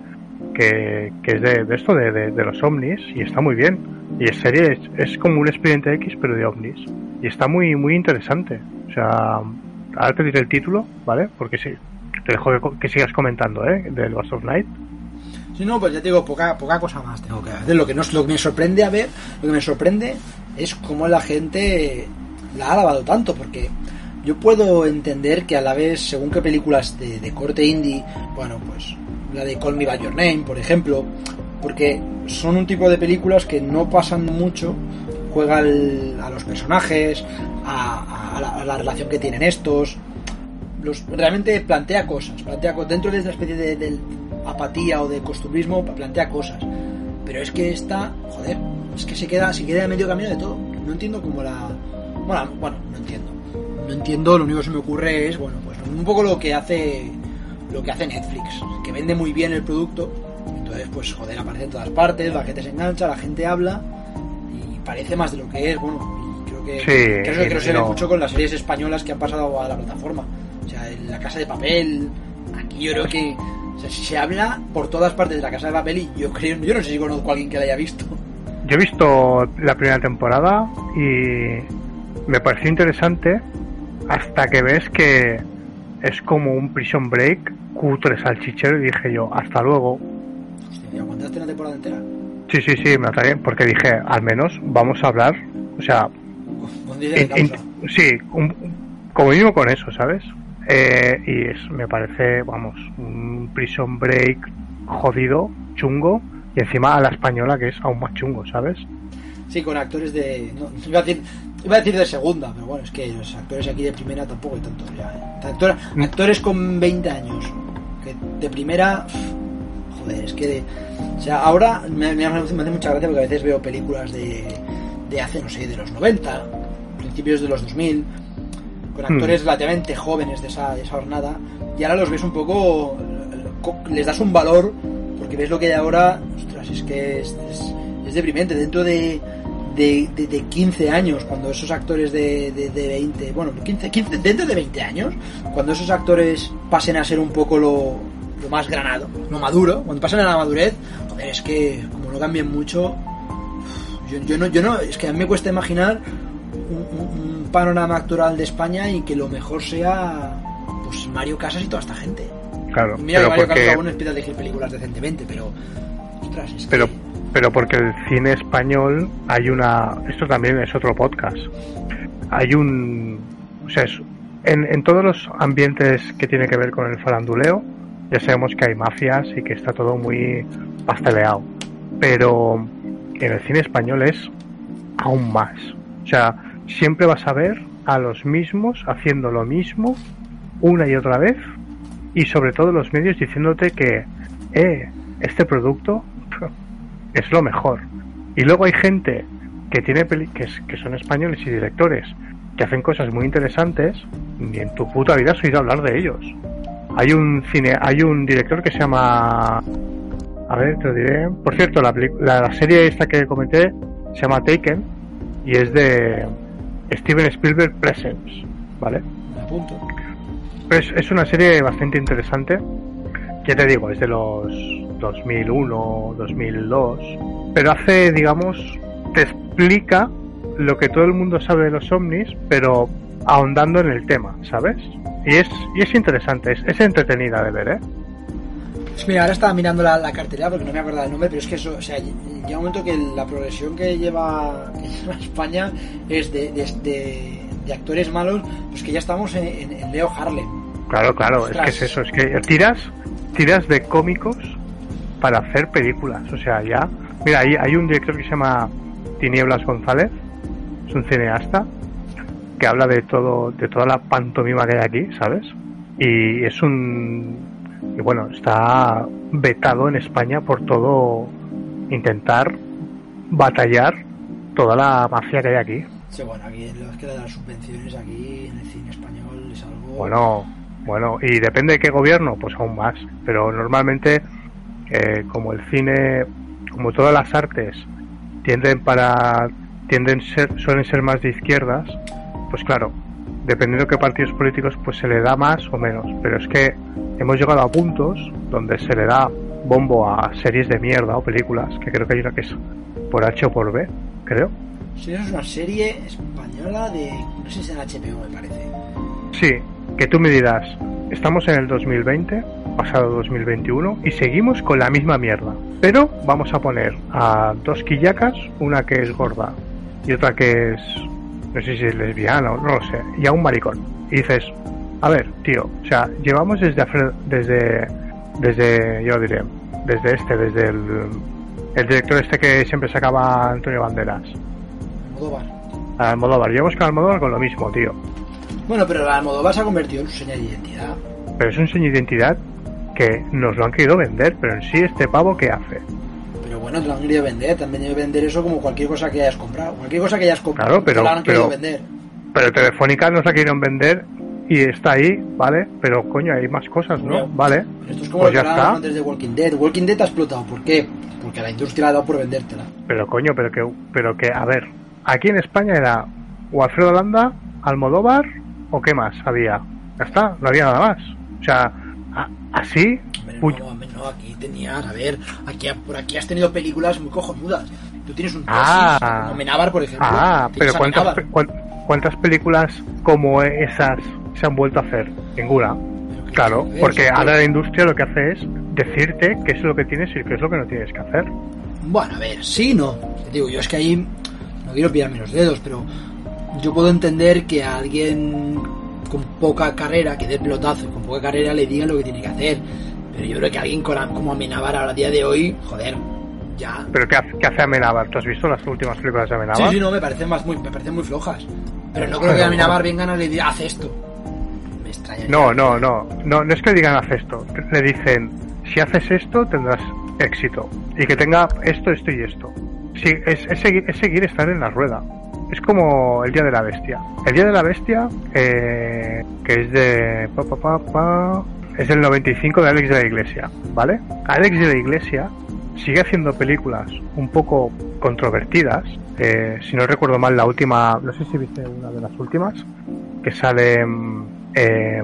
que, es de, esto, de, los ovnis, y está muy bien. Y es serie, es, como un expediente X, pero de ovnis. Y está muy, muy interesante. O sea, ahora te diré el título, ¿vale? Porque sí, te dejo que, sigas comentando, ¿eh? Del Last of Night. Si no, pues ya te digo, poca, poca cosa más tengo que hacer. Lo que, nos, lo que me sorprende a ver, lo que me sorprende es cómo la gente la ha alabado tanto, porque yo puedo entender que a la vez, según qué películas de corte indie, bueno, pues la de Call Me By Your Name, por ejemplo, porque son un tipo de películas que no pasan mucho, juega a los personajes, a, la, relación que tienen estos, los, realmente plantea cosas, plantea dentro de esa especie de, de apatía o de costumbrismo, plantea cosas. Pero es que esta, joder, es que se queda, se queda a medio camino de todo. No entiendo cómo la. Bueno, bueno, no entiendo. No entiendo, lo único que se me ocurre es, bueno, pues un poco lo que hace lo que hace Netflix, que vende muy bien el producto. Entonces, pues joder, aparece en todas partes, la gente se engancha, la gente habla y parece más de lo que es, bueno, y creo que Sí, creo que creo que se ve mucho con las series españolas que han pasado a la plataforma. O sea, en La Casa de Papel, aquí yo creo que o sea, se habla por todas partes de La Casa de Papel y yo creo, yo no sé si conozco a alguien que la haya visto. Yo he visto la primera temporada y me pareció interesante hasta que ves que es como un prison break cutre salchichero y dije yo, hasta luego. Hostia, ¿y aguantaste una temporada entera? Sí, sí, sí, me atrae porque dije, al menos vamos a hablar, o sea, in- causa. sí, un- como mínimo con eso, ¿sabes? Eh, y es, me parece, vamos, un prison break jodido, chungo, y encima a la española que es aún más chungo, ¿sabes? Sí, con actores de. no, iba, a decir, iba a decir de segunda, pero bueno, es que los actores aquí de primera tampoco hay tantos ya. ¿eh? Actor- Mm. actores con 20 años, que de primera. Joder, es que. de- o sea, ahora me, me hace mucha gracia porque a veces veo películas de, de hace, no sé, de los 90, principios de los 2000, con actores relativamente jóvenes de esa, de esa jornada, y ahora los ves un poco. co- les das un valor, porque ves lo que hay ahora. Ostras, es que es- es- es deprimente. Dentro de, de, de, de 15 años, cuando esos actores de, de, de 20, bueno, 15, 15, dentro de 20 años, cuando esos actores pasen a ser un poco lo, lo más granado, lo maduro, cuando pasen a la madurez, joder, es que como no cambien mucho, yo, yo no, yo no, es que a mí me cuesta imaginar un, un- un panorama actoral de España y que lo mejor sea pues Mario Casas y toda esta gente. Claro, Y mira que pero Mario Casas porque, aún empieza a dirigir películas decentemente, pero ostras, es que- pero, porque el cine español hay una, esto también es otro podcast, hay un, o sea, es- en, en todos los ambientes que tiene que ver con el faranduleo, ya sabemos que hay mafias y que está todo muy pasteleado, pero en el cine español es aún más, o sea, siempre vas a ver a los mismos haciendo lo mismo una y otra vez y sobre todo los medios diciéndote que eh, este producto es lo mejor. Y luego hay gente que tiene peli que, es- que son españoles y directores que hacen cosas muy interesantes y en tu puta vida has oído hablar de ellos. Hay un cine, hay un director que se llama a ver, te lo diré. Por cierto, la, la, serie esta que comenté se llama Taken y es de Steven Spielberg Presents, ¿vale? Me apunto. Es, es una serie bastante interesante. Ya te digo, es de los 2001, 2002. Pero hace, digamos, te explica lo que todo el mundo sabe de los ovnis, pero ahondando en el tema, ¿sabes? Y es, y es interesante, es, es entretenida de ver, ¿eh? Pues mira, ahora estaba mirando la, la cartelera porque no me acordaba el nombre, pero es que eso, o sea, llega un momento que la progresión que lleva, que lleva España es de, de, de- de actores malos, pues que ya estamos en, en- en Leo Harlem. Claro, claro, es que es eso, es que tiras, tiras de cómicos para hacer películas, o sea, ya, mira, hay, hay un director que se llama Tinieblas González, es un cineasta que habla de todo, de toda la pantomima que hay aquí, ¿sabes? Y es un, y bueno, está vetado en España por todo intentar batallar toda la mafia que hay aquí. Sí, bueno, aquí en los que las subvenciones aquí en el cine español es algo... Bueno, bueno, y depende de qué gobierno, pues aún más. Pero normalmente, eh, como el cine, como todas las artes, tienden para, tienden ser, suelen ser más de izquierdas, pues claro, dependiendo de qué partidos políticos, pues se le da más o menos. Pero es que hemos llegado a puntos donde se le da bombo a series de mierda o películas, que creo que hay una que es por H o por B, creo. Sí, eso es una serie española de... no sé si es en HBO, me parece. Sí, que tú me dirás, estamos en el 2020, pasado 2021, y seguimos con la misma mierda. Pero vamos a poner a dos quillacas, una que es gorda y otra que es, no sé si es lesbiana o no lo sé, y a un maricón. Y dices, a ver, tío, o sea, llevamos desde, desde, desde, yo diré, desde este, desde el, el director este que siempre sacaba Antonio Banderas, Almodóvar. Almodóvar, llevamos con Almodóvar con lo mismo, tío. Bueno, pero Almodóvar se ha convertido en su señal de identidad. pero es un sello de identidad que nos lo han querido vender, pero en sí este pavo ¿qué hace? Pero bueno, te lo han querido vender, te han venido a vender eso como cualquier cosa que hayas comprado. Cualquier cosa que hayas comprado, Claro, pero- te la han querido pero- vender. Pero Telefónica nos la quieren vender y está ahí, ¿vale? Pero coño, hay más cosas, ¿no? Pero- Vale. Pero esto es como Pues lo que antes de Walking Dead. Walking Dead ha explotado. ¿Por qué? Porque la industria la ha dado por vendértela. Pero coño, pero que, pero que, a ver, aquí en España era o Alfredo Landa, Almodóvar o qué más había. Ya está, no había nada más. O sea, así, Hombre, uy, no, hombre, no, aquí tenías, a ver, aquí, por aquí has tenido películas muy cojonudas. Tú tienes un tesis, Ah. como Menábar, por ejemplo. ah, pero ¿cuántas, ¿cuántas películas como esas se han vuelto a hacer? Ninguna. Claro, que- porque que- ahora la industria lo que hace es decirte qué es lo que tienes y qué es lo que no tienes que hacer. Bueno, a ver, sí, no. Te digo, yo es que ahí no quiero pillarme los dedos, pero yo puedo entender que a alguien con poca carrera, que dé pelotazo y con poca carrera le diga lo que tiene que hacer. Pero yo creo que alguien con, como Amenábar a día de hoy, joder, ya. ¿Pero qué hace, qué hace Amenábar? ¿Tú has visto las últimas películas de Sí, Amenábar? sí, no, me parecen, más, muy, me parecen muy flojas. Pero no creo que Amenábar vengan a le diga, haz esto. Me extraña. No, no, no, no, no es que digan haz esto. Le dicen, si haces esto tendrás éxito. Y que tenga esto, esto y esto. Sí, es, es seguir, es seguir estar en la rueda. Es como el Día de la Bestia. El Día de la Bestia, eh, que es de... pa, pa, pa, es del 95 de Alex de la Iglesia, ¿vale? Alex de la Iglesia sigue haciendo películas un poco controvertidas. Eh, si no recuerdo mal, la última, no sé si viste una de las últimas, que sale mm, eh,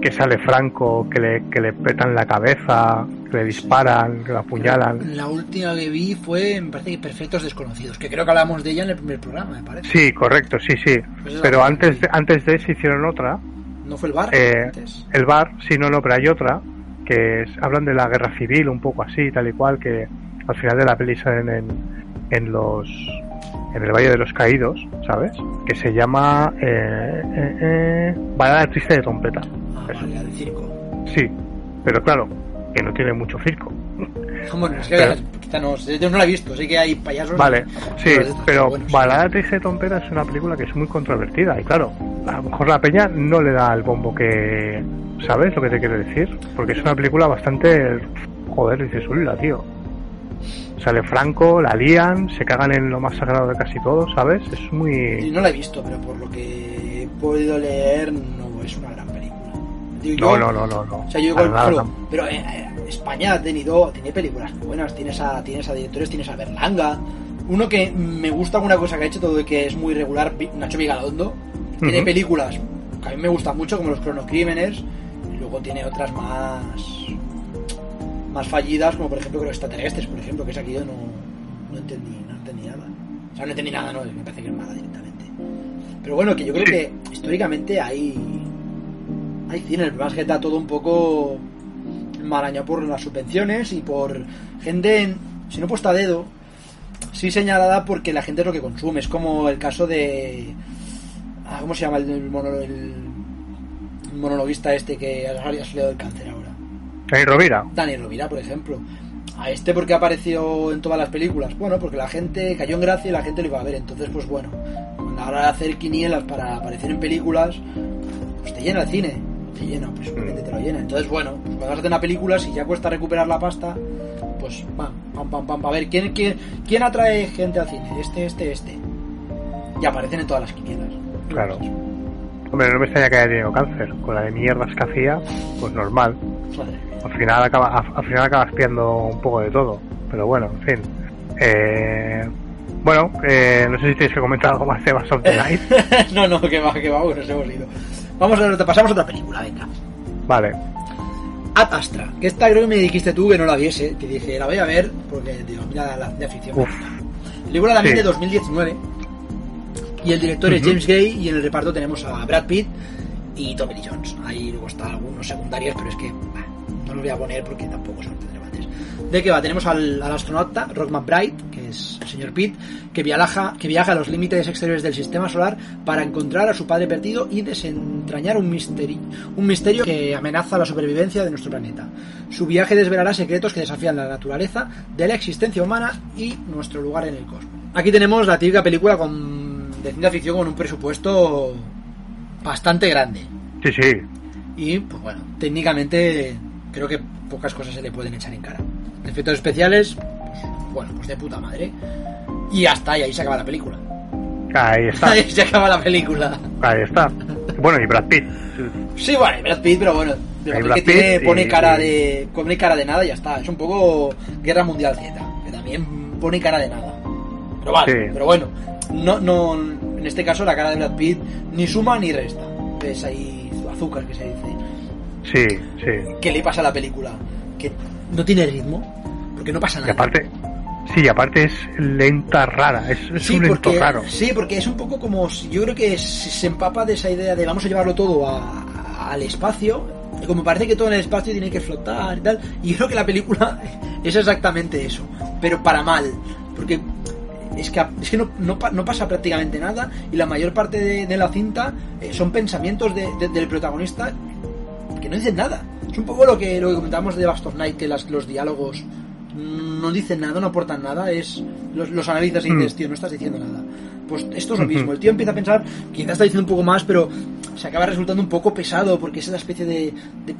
que sale Franco, que le, que le petan la cabeza, le disparan, le apuñalan. La última que vi fue, me parece que Perfectos Desconocidos, que creo que hablamos de ella en el primer programa, me parece. Sí, correcto, sí, sí. Pues Pero antes de, antes de eso hicieron otra, ¿No fue el bar? Eh, antes? el bar, sí, no, no, pero hay otra, que es- hablan de la guerra civil, un poco así, tal y cual, que al final de la peli salen en, en los en el Valle de los Caídos, ¿sabes? Que se llama eh, eh, eh, Balada Triste de Trompeta. Ah, vale, del circo. Sí, pero claro, que no tiene mucho circo. Bueno, es que Pero- quizá no, yo no la he visto, sí que hay payasos. Vale, sí, pero. Balada Triste de Tompera es una película que es muy controvertida y claro, a lo mejor la peña no le da el bombo que... ¿Sabes lo que te quiero decir? Porque es una película bastante... Joder, dices, la tío. Sale Franco, la lían, se cagan en lo más sagrado de casi todo, ¿sabes? Es muy... No la he visto, pero por lo que he podido leer, no es una gran. Digo, No, yo- no, no, no, no. O sea, yo digo, nada, no. pero, eh, eh, España ha tenido, tiene películas buenas, tienes a, tienes a directores, tienes a Berlanga. Uno que me gusta alguna cosa que ha hecho, todo y que es muy regular, Nacho Vigalondo. Tiene Ujú. películas que a mí me gustan mucho, como Los Cronocrímenes, y luego tiene otras más más fallidas, como por ejemplo los extraterrestres, por ejemplo, que es aquí yo no, no entendí, no entendí nada. O sea, no entendí nada, no, me parece que es mala directamente. Pero bueno, que yo creo que históricamente hay hay cine, el problema es que está todo un poco marañado por las subvenciones y por gente, en- si no puesta a dedo, sí señalada porque la gente es lo que consume. Es como el caso de. ah, ¿Cómo se llama el, el, mono- el monologuista este que ha salido ha salido del cáncer ahora? Dani Rovira. Dani Rovira, por ejemplo. A este porque apareció en todas las películas. Bueno, porque la gente cayó en gracia y la gente lo iba a ver. Entonces, pues bueno, a la hora de hacer quinielas para aparecer en películas, pues te llena el cine. Te llena, pues simplemente te lo llena. Entonces, bueno, pues cuando vas a hacer una película, si ya cuesta recuperar la pasta, pues pam, pam, pam, pam. A ver, ¿quién, quién, quién atrae gente al cine? Este, este, este. Y aparecen en todas las quinielas. Claro. Hombre, no me extraña que haya tenido cáncer. Con la de mierdas que hacía, pues normal. Madre. Al final, acaba, al al final acabas pillando un poco de todo. Pero bueno, en fin. Eh, bueno, eh, no sé si tenéis que comentar algo más de Bass of the Night. no, no, que va, que va, bueno, nos hemos ido. Vamos a te pasamos a otra película, venga. Vale. Ad Astra, que esta creo que me dijiste tú que no la viese, que dije, la voy a ver porque digo, mira la de ficción. Uf. Película también Sí. de 2019 y el director es. James Gray y en el reparto tenemos a Brad Pitt y Tommy Lee Jones. Ahí luego están algunos secundarios, pero es que bah, no los voy a poner porque tampoco son tan relevantes. ¿De qué va? Tenemos al, al astronauta Rock McBride, que es el señor Pitt, que viaja, que viaja a los límites exteriores del sistema solar para encontrar a su padre perdido y desentrañar un misterio, un misterio que amenaza la supervivencia de nuestro planeta. Su viaje desvelará secretos que desafían la naturaleza de la existencia humana y nuestro lugar en el cosmos. Aquí tenemos la típica película con, de ciencia ficción con un presupuesto bastante grande. Sí, sí. Y, pues bueno, técnicamente creo que pocas cosas se le pueden echar en cara. Efectos especiales, pues, bueno, pues de puta madre. Y hasta y ahí se acaba la película. Ahí está. Ahí se acaba la película. Ahí está. Bueno, y Brad Pitt. Sí, bueno, y Brad Pitt, pero bueno, de Brad que tiene, Pitt pone y- cara de. pone cara de nada y ya está. Es un poco Guerra Mundial Z, que también pone cara de nada. Pero vale, Sí. pero bueno, no, no, en este caso la cara de Brad Pitt ni suma ni resta. Es ahí azúcar que se dice. Sí, sí. ¿Qué le pasa a la película? Que no tiene ritmo, porque no pasa Y nada. aparte, sí, y aparte es lenta rara. Es, es Sí un lento porque, raro. sí, porque es un poco como si- yo creo que se se empapa de esa idea de vamos a llevarlo todo a- a- al espacio como parece que todo en el espacio tiene que flotar y tal y yo creo que la película es exactamente eso pero para mal porque es que, es que no, no, pa- no pasa prácticamente nada y la mayor parte de, de la cinta eh, son pensamientos de- de- del protagonista que no dicen nada. Es un poco lo que, lo que comentábamos de Bast of Night, que las, los diálogos no dicen nada, no aportan nada, es los, los analizas y dices, Mm. tío, no estás diciendo nada. Pues esto es lo mismo, el tío empieza a pensar, quizás está diciendo un poco más, pero se acaba resultando un poco pesado, porque es una especie de, de,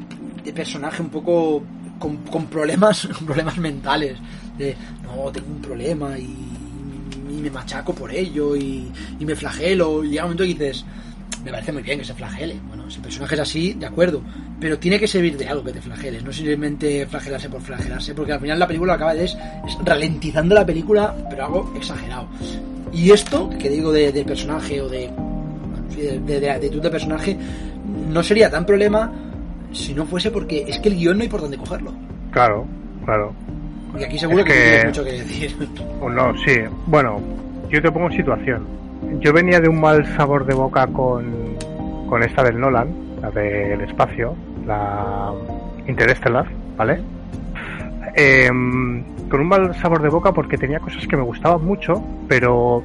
de personaje un poco con, con problemas, con problemas mentales, de, no, tengo un problema y, y me machaco por ello y, y me flagelo, y llega un momento que dices, me parece muy bien que se flagele. Bueno, si el personaje es así, de acuerdo. Pero tiene que servir de algo que te flageles, no simplemente flagelarse por flagelarse, porque al final la película lo que acaba de es, es ralentizando la película, pero algo exagerado. Y esto, que digo de, personaje o de, de, de, de actitud de personaje, no sería tan problema si no fuese porque es que el guion no hay por dónde cogerlo. Claro, claro. Porque aquí seguro Es que, que- tienes mucho que decir. No, sí. Bueno, yo te pongo en situación. Yo venía de un mal sabor de boca con, con esta del Nolan, la del espacio, la Interstellar, ¿vale? Em, con un mal sabor de boca porque tenía cosas que me gustaban mucho, pero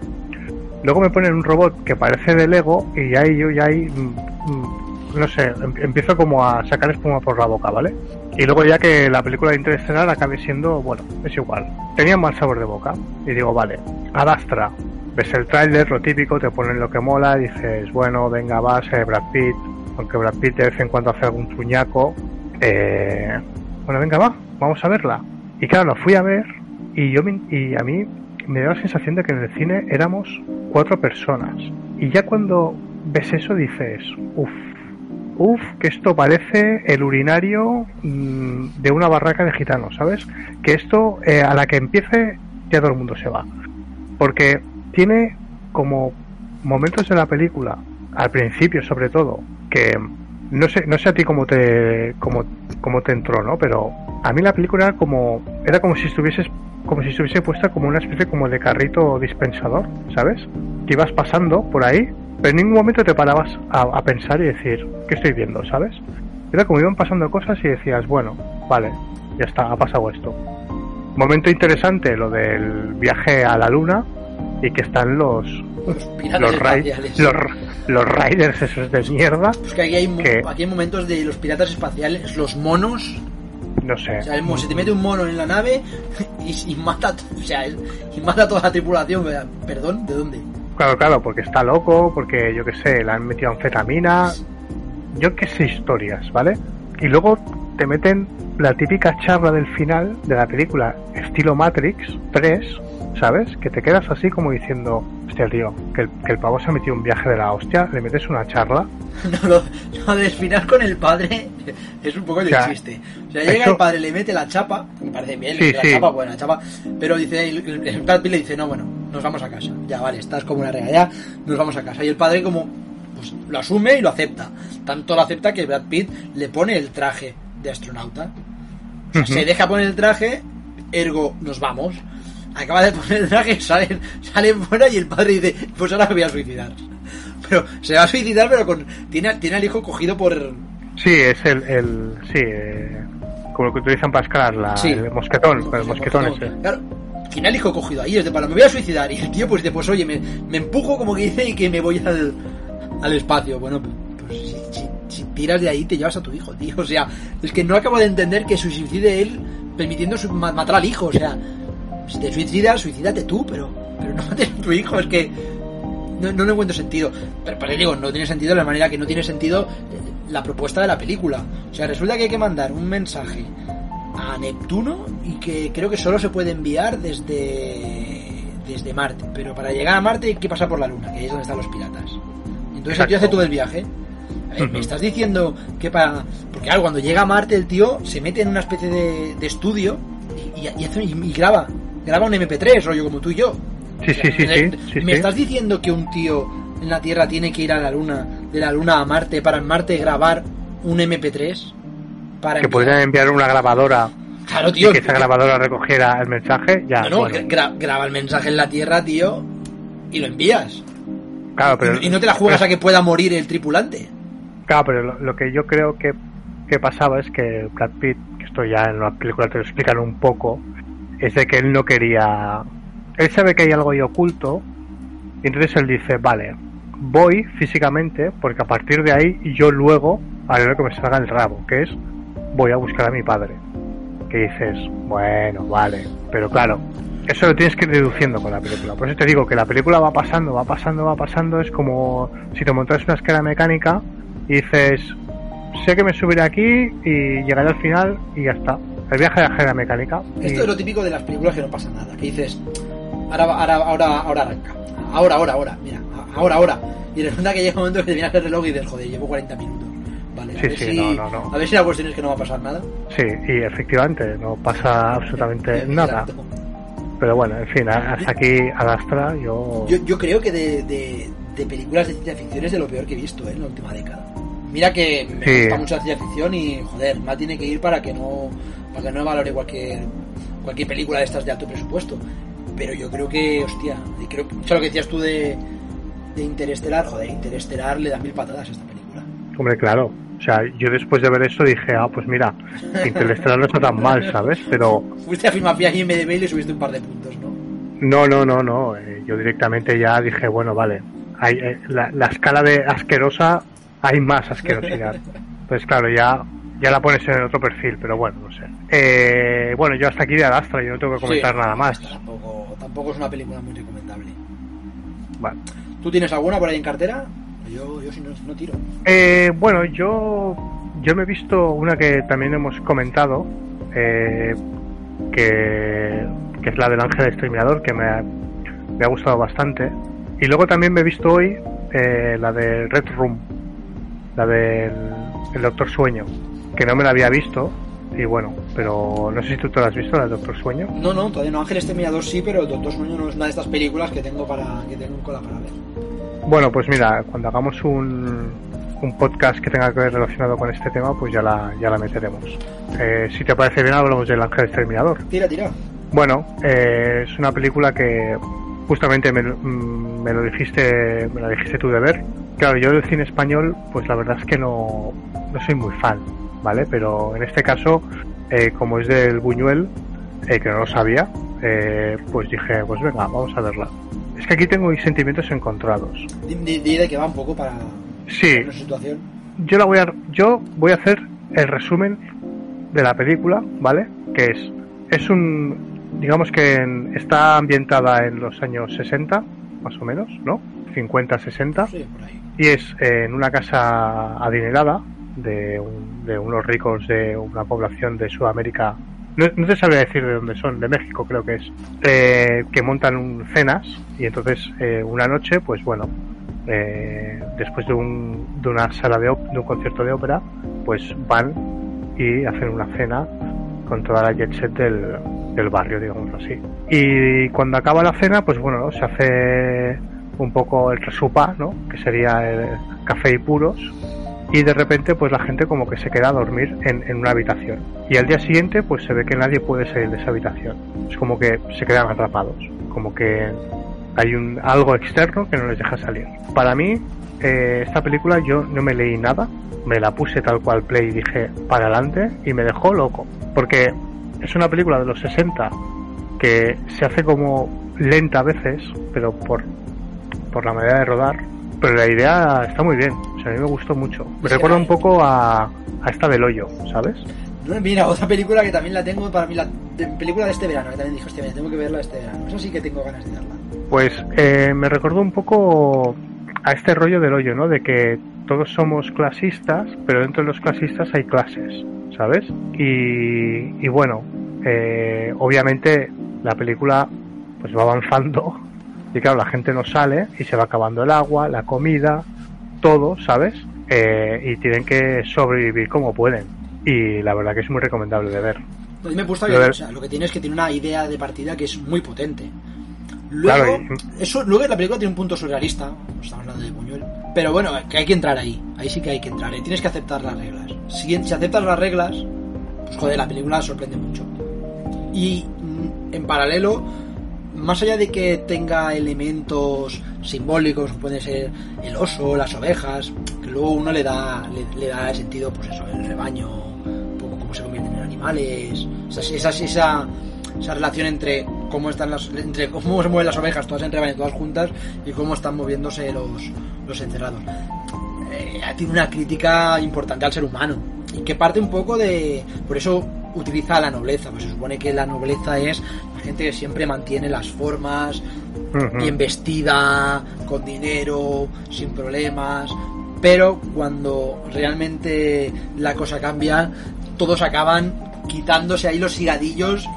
luego me ponen un robot que parece de Lego y ahí yo ya ahí mm, mm, no sé, em- empiezo como a sacar espuma por la boca, ¿vale? Y luego ya que la película de Interestelar acabe siendo, bueno, es igual. Tenía mal sabor de boca. Y digo, vale, Adastra. Ves el tráiler, lo típico, te ponen lo que mola, dices, bueno, venga, va, ser Brad Pitt. Aunque Brad Pitt de vez en cuando hace algún truñaco. Eh, bueno, venga, va, vamos a verla. Y claro, lo fui a ver y yo y a mí me dio la sensación de que en el cine éramos cuatro personas. Y ya cuando ves eso dices, uff, uff, que esto parece el urinario mm, de una barraca de gitanos, ¿sabes? Que esto eh, a la que empiece ya todo el mundo se va. Porque tiene como momentos de la película, al principio sobre todo, que no sé, no sé a ti cómo te, cómo, cómo te entró, ¿no? Pero a mí la película era como, era como si estuvieses, como si estuviese puesta como una especie como de carrito dispensador, ¿sabes? Que ibas pasando por ahí, pero en ningún momento te parabas a, a pensar y decir, ¿qué estoy viendo? ¿Sabes? Era como iban pasando cosas y decías, bueno, vale, ya está, ha pasado esto. Momento interesante, lo del viaje a la luna y que están los Los piratas los, los, los riders esos de mierda, Pues que aquí hay, aquí hay momentos de los piratas espaciales, los monos. no sé. O sea, el se te mete un mono en la nave y, y mata, o sea, y mata a toda la tripulación. Perdón, ¿de dónde? Claro, claro, porque está loco, porque yo qué sé, le han metido anfetamina, yo qué sé historias, ¿vale? Y luego te meten la típica charla del final de la película, estilo Matrix 3, ¿sabes? Que te quedas así como diciendo, hostia, tío, que el, que el pavo se ha metido un viaje de la hostia, le metes una charla. No, lo, lo del final con el padre es un poco de sea, chiste. O sea, llega esto- el padre, le mete la chapa, me parece bien, Sí, le mete sí. la chapa, buena chapa, pero dice, el, el- el Brad Pitt le dice, no, bueno, nos vamos a casa. Ya, vale, estás como una regalada, nos vamos a casa. Y el padre como, pues lo asume y lo acepta. Tanto lo acepta que Brad Pitt le pone el traje de astronauta. O sea, se deja poner el traje, ergo, nos vamos. Acaba de poner el traje, salen, salen fuera y el padre dice, pues ahora me voy a suicidar. Pero se va a suicidar, pero con tiene, tiene al hijo cogido por... Sí, es el, el sí, eh, como lo que utilizan para escalar, la, Sí. el mosquetón, el mosquetón ese. Claro, tiene al hijo cogido ahí, es de para, me voy a suicidar. Y el tío pues dice, pues oye, me, me empujo como que dice y que me voy al, al espacio. Bueno, pues si, si- si tiras de ahí te llevas a tu hijo, tío. O sea, es que no acabo de entender que se suicide él permitiendo matar al hijo. O sea, si te suicidas, suicídate tú, pero, pero no mates a tu hijo. Es que no, no le encuentro sentido. Pero, pero digo, no tiene sentido de la manera que no tiene sentido eh, la propuesta de la película. O sea, resulta que hay que mandar un mensaje a Neptuno y que creo que solo se puede enviar desde desde Marte. Pero para llegar a Marte hay que pasar por la Luna, que es donde están los piratas. Entonces el tío hace todo el viaje. Eh, Ujú. Me estás diciendo que para... Porque claro, cuando llega a Marte el tío se mete en una especie de, de estudio y, y- y hace- y- y graba. Graba un MP3, rollo como tú y yo. Sí, sí, sí, ¿Me sí. estás diciendo que un tío en la Tierra tiene que ir a la Luna, de la Luna a Marte, para en Marte grabar un MP3? Para Que enviar? podrían enviar una grabadora Claro, y tío. que esa grabadora recogiera el mensaje, ya. No, no, bueno. gra- graba el mensaje en la Tierra, tío, y lo envías. Claro, pero, y, y no te la juegas a que pueda morir el tripulante. Claro, pero lo, lo que yo creo que, que pasaba es que Brad Pitt, que esto ya en la película te lo explican un poco, es de que él no quería... Él sabe que hay algo ahí oculto, y entonces él dice, vale, voy físicamente, porque a partir de ahí yo luego haré lo que me salga el rabo, que es voy a buscar a mi padre. Que dices, bueno, vale, pero claro, eso lo tienes que ir deduciendo con la película. Por eso te digo que la película va pasando, va pasando, va pasando. Es como si te montas una escala mecánica y dices, sé que me subiré aquí y llegaré al final y ya está. El viaje de la mecánica. Y- Esto es lo típico de las películas que no pasa nada. Que dices, ahora, ahora, ahora, ahora arranca. Ahora, ahora, ahora. Mira, ahora, ahora. Y resulta que llega un momento que te miras el reloj y dices, joder, llevo 40 minutos. Vale, a Sí, ver sí, si, no, no, no. A ver si la cuestión es que no va a pasar nada. Sí, y efectivamente, no pasa absolutamente nada. Pero bueno, en fin, hasta aquí Adastra, yo... Yo, yo creo que de, de, de películas de ciencia ficción es de lo peor que he visto ¿eh? en la última década. Mira que me Sí. gusta mucho la ciencia ficción y, joder, mal tiene que ir para que no para que no valore cualquier cualquier película de estas de alto presupuesto. Pero yo creo que, hostia, y creo que, lo que decías tú de, de Interestelar, joder, Interestelar le da mil patadas a esta película. Hombre, claro. O sea, yo después de ver eso dije, ah, pues mira, Interestelar no está tan mal, ¿sabes? Pero Fuiste a Filmafia y MDB y le subiste un par de puntos, ¿no? no, no, no, no. eh, yo directamente ya dije, bueno, vale. Hay, eh, la, la escala de asquerosa hay más asquerosidad. Pues claro, ya ya la pones en otro perfil, pero bueno, no sé. Eh, bueno, yo hasta aquí de Adastra, yo no tengo que comentar nada más. Tampoco, tampoco es una película muy recomendable. Vale. ¿Tú tienes alguna por ahí en cartera? Yo, yo si no, no tiro. Eh, bueno, yo yo me he visto una que también hemos comentado, eh, que, que es la del Ángel Exterminador, que me ha, me ha gustado bastante. Y luego también me he visto hoy eh, la de Red Room, la del el Doctor Sueño, que no me la había visto. Y bueno, pero no sé si tú te la has visto, la del Doctor Sueño. No, no, todavía no. Ángel Exterminador sí, pero el Doctor Sueño no es una de estas películas que tengo para que tengo en cola para ver. Bueno, pues mira, cuando hagamos un, un podcast que tenga que ver relacionado con este tema, pues ya la, ya la meteremos. Eh, si te parece bien, hablamos del Ángel Exterminador. Tira, tira. Bueno, eh, es una película que justamente me, mm, me lo dijiste, me la dijiste tú de ver. Claro, yo del cine español, pues la verdad es que no, no soy muy fan, ¿vale? Pero en este caso, eh, como es del Buñuel, eh, que no lo sabía, eh, pues dije, pues venga, vamos a verla. Es que aquí tengo sentimientos encontrados. Di, di- di de que va un poco para Sí, situación. yo la voy a yo voy a hacer el resumen de la película, ¿vale? Que es es un digamos que en- está ambientada en los años 60, más o menos, ¿no? 50, 60 Sí, por ahí. y es en una casa adinerada de, un- de unos ricos de una población de Sudamérica. No, no te sabría decir de dónde son, de México creo que es, eh, que montan un- cenas y entonces eh, una noche, pues bueno, eh, después de, un, de una sala de, op- de un concierto de ópera, pues van y hacen una cena con toda la jet set del, del barrio, digámoslo así. Y cuando acaba la cena, pues bueno, se hace un poco el resupa, ¿no? Que sería el café y puros. Y de repente, pues la gente como que se queda a dormir en, en una habitación. Y al día siguiente, pues se ve que nadie puede salir de esa habitación. Es como que se quedan atrapados. Como que hay un algo externo que no les deja salir. Para mí, eh, esta película yo no me leí nada, me la puse tal cual play y dije para adelante y me dejó loco. Porque es una película de los 60 que se hace como lenta a veces, pero por, por la manera de rodar. Pero la idea está muy bien, o sea, a mí me gustó mucho. Me recuerda un poco a, a esta del hoyo, ¿sabes? Mira, otra película que también la tengo para mí, la de- película de este verano, que también dijo este verano, tengo que verla este verano. Esa sí que tengo ganas de verla. Pues eh, me recordó un poco a este rollo del hoyo, ¿no? De que todos somos clasistas, pero dentro de los clasistas hay clases, ¿sabes? Y, y bueno, eh, obviamente la película pues va avanzando y claro, la gente no sale y se va acabando el agua, la comida, todo, ¿sabes? Eh, y tienen que sobrevivir como pueden. Y la verdad que es muy recomendable de ver. A mí me gusta que, o sea, lo que tiene es que tiene una idea de partida que es muy potente. Luego, Claro, eso, luego la película tiene un punto surrealista, estamos hablando de Buñuel, pero bueno, que hay que entrar ahí, ahí sí que hay que entrar, y tienes que aceptar las reglas. Si, si aceptas las reglas, pues joder, la película sorprende mucho. Y mm, en paralelo, más allá de que tenga elementos simbólicos, como puede ser el oso, las ovejas, que luego uno le da, le, le da sentido, pues eso, el rebaño, un poco cómo se convierten en animales, esa, esa, esa, esa relación entre cómo están las, entre cómo se mueven las ovejas todas en rebaño, todas juntas, y cómo están moviéndose los, los encerrados. Eh, tiene una crítica importante al ser humano y que parte un poco de por eso utiliza la nobleza pues se supone que la nobleza es la gente que siempre mantiene las formas Ujú. bien vestida con dinero sin problemas pero cuando realmente la cosa cambia todos acaban quitándose ahí los higadillos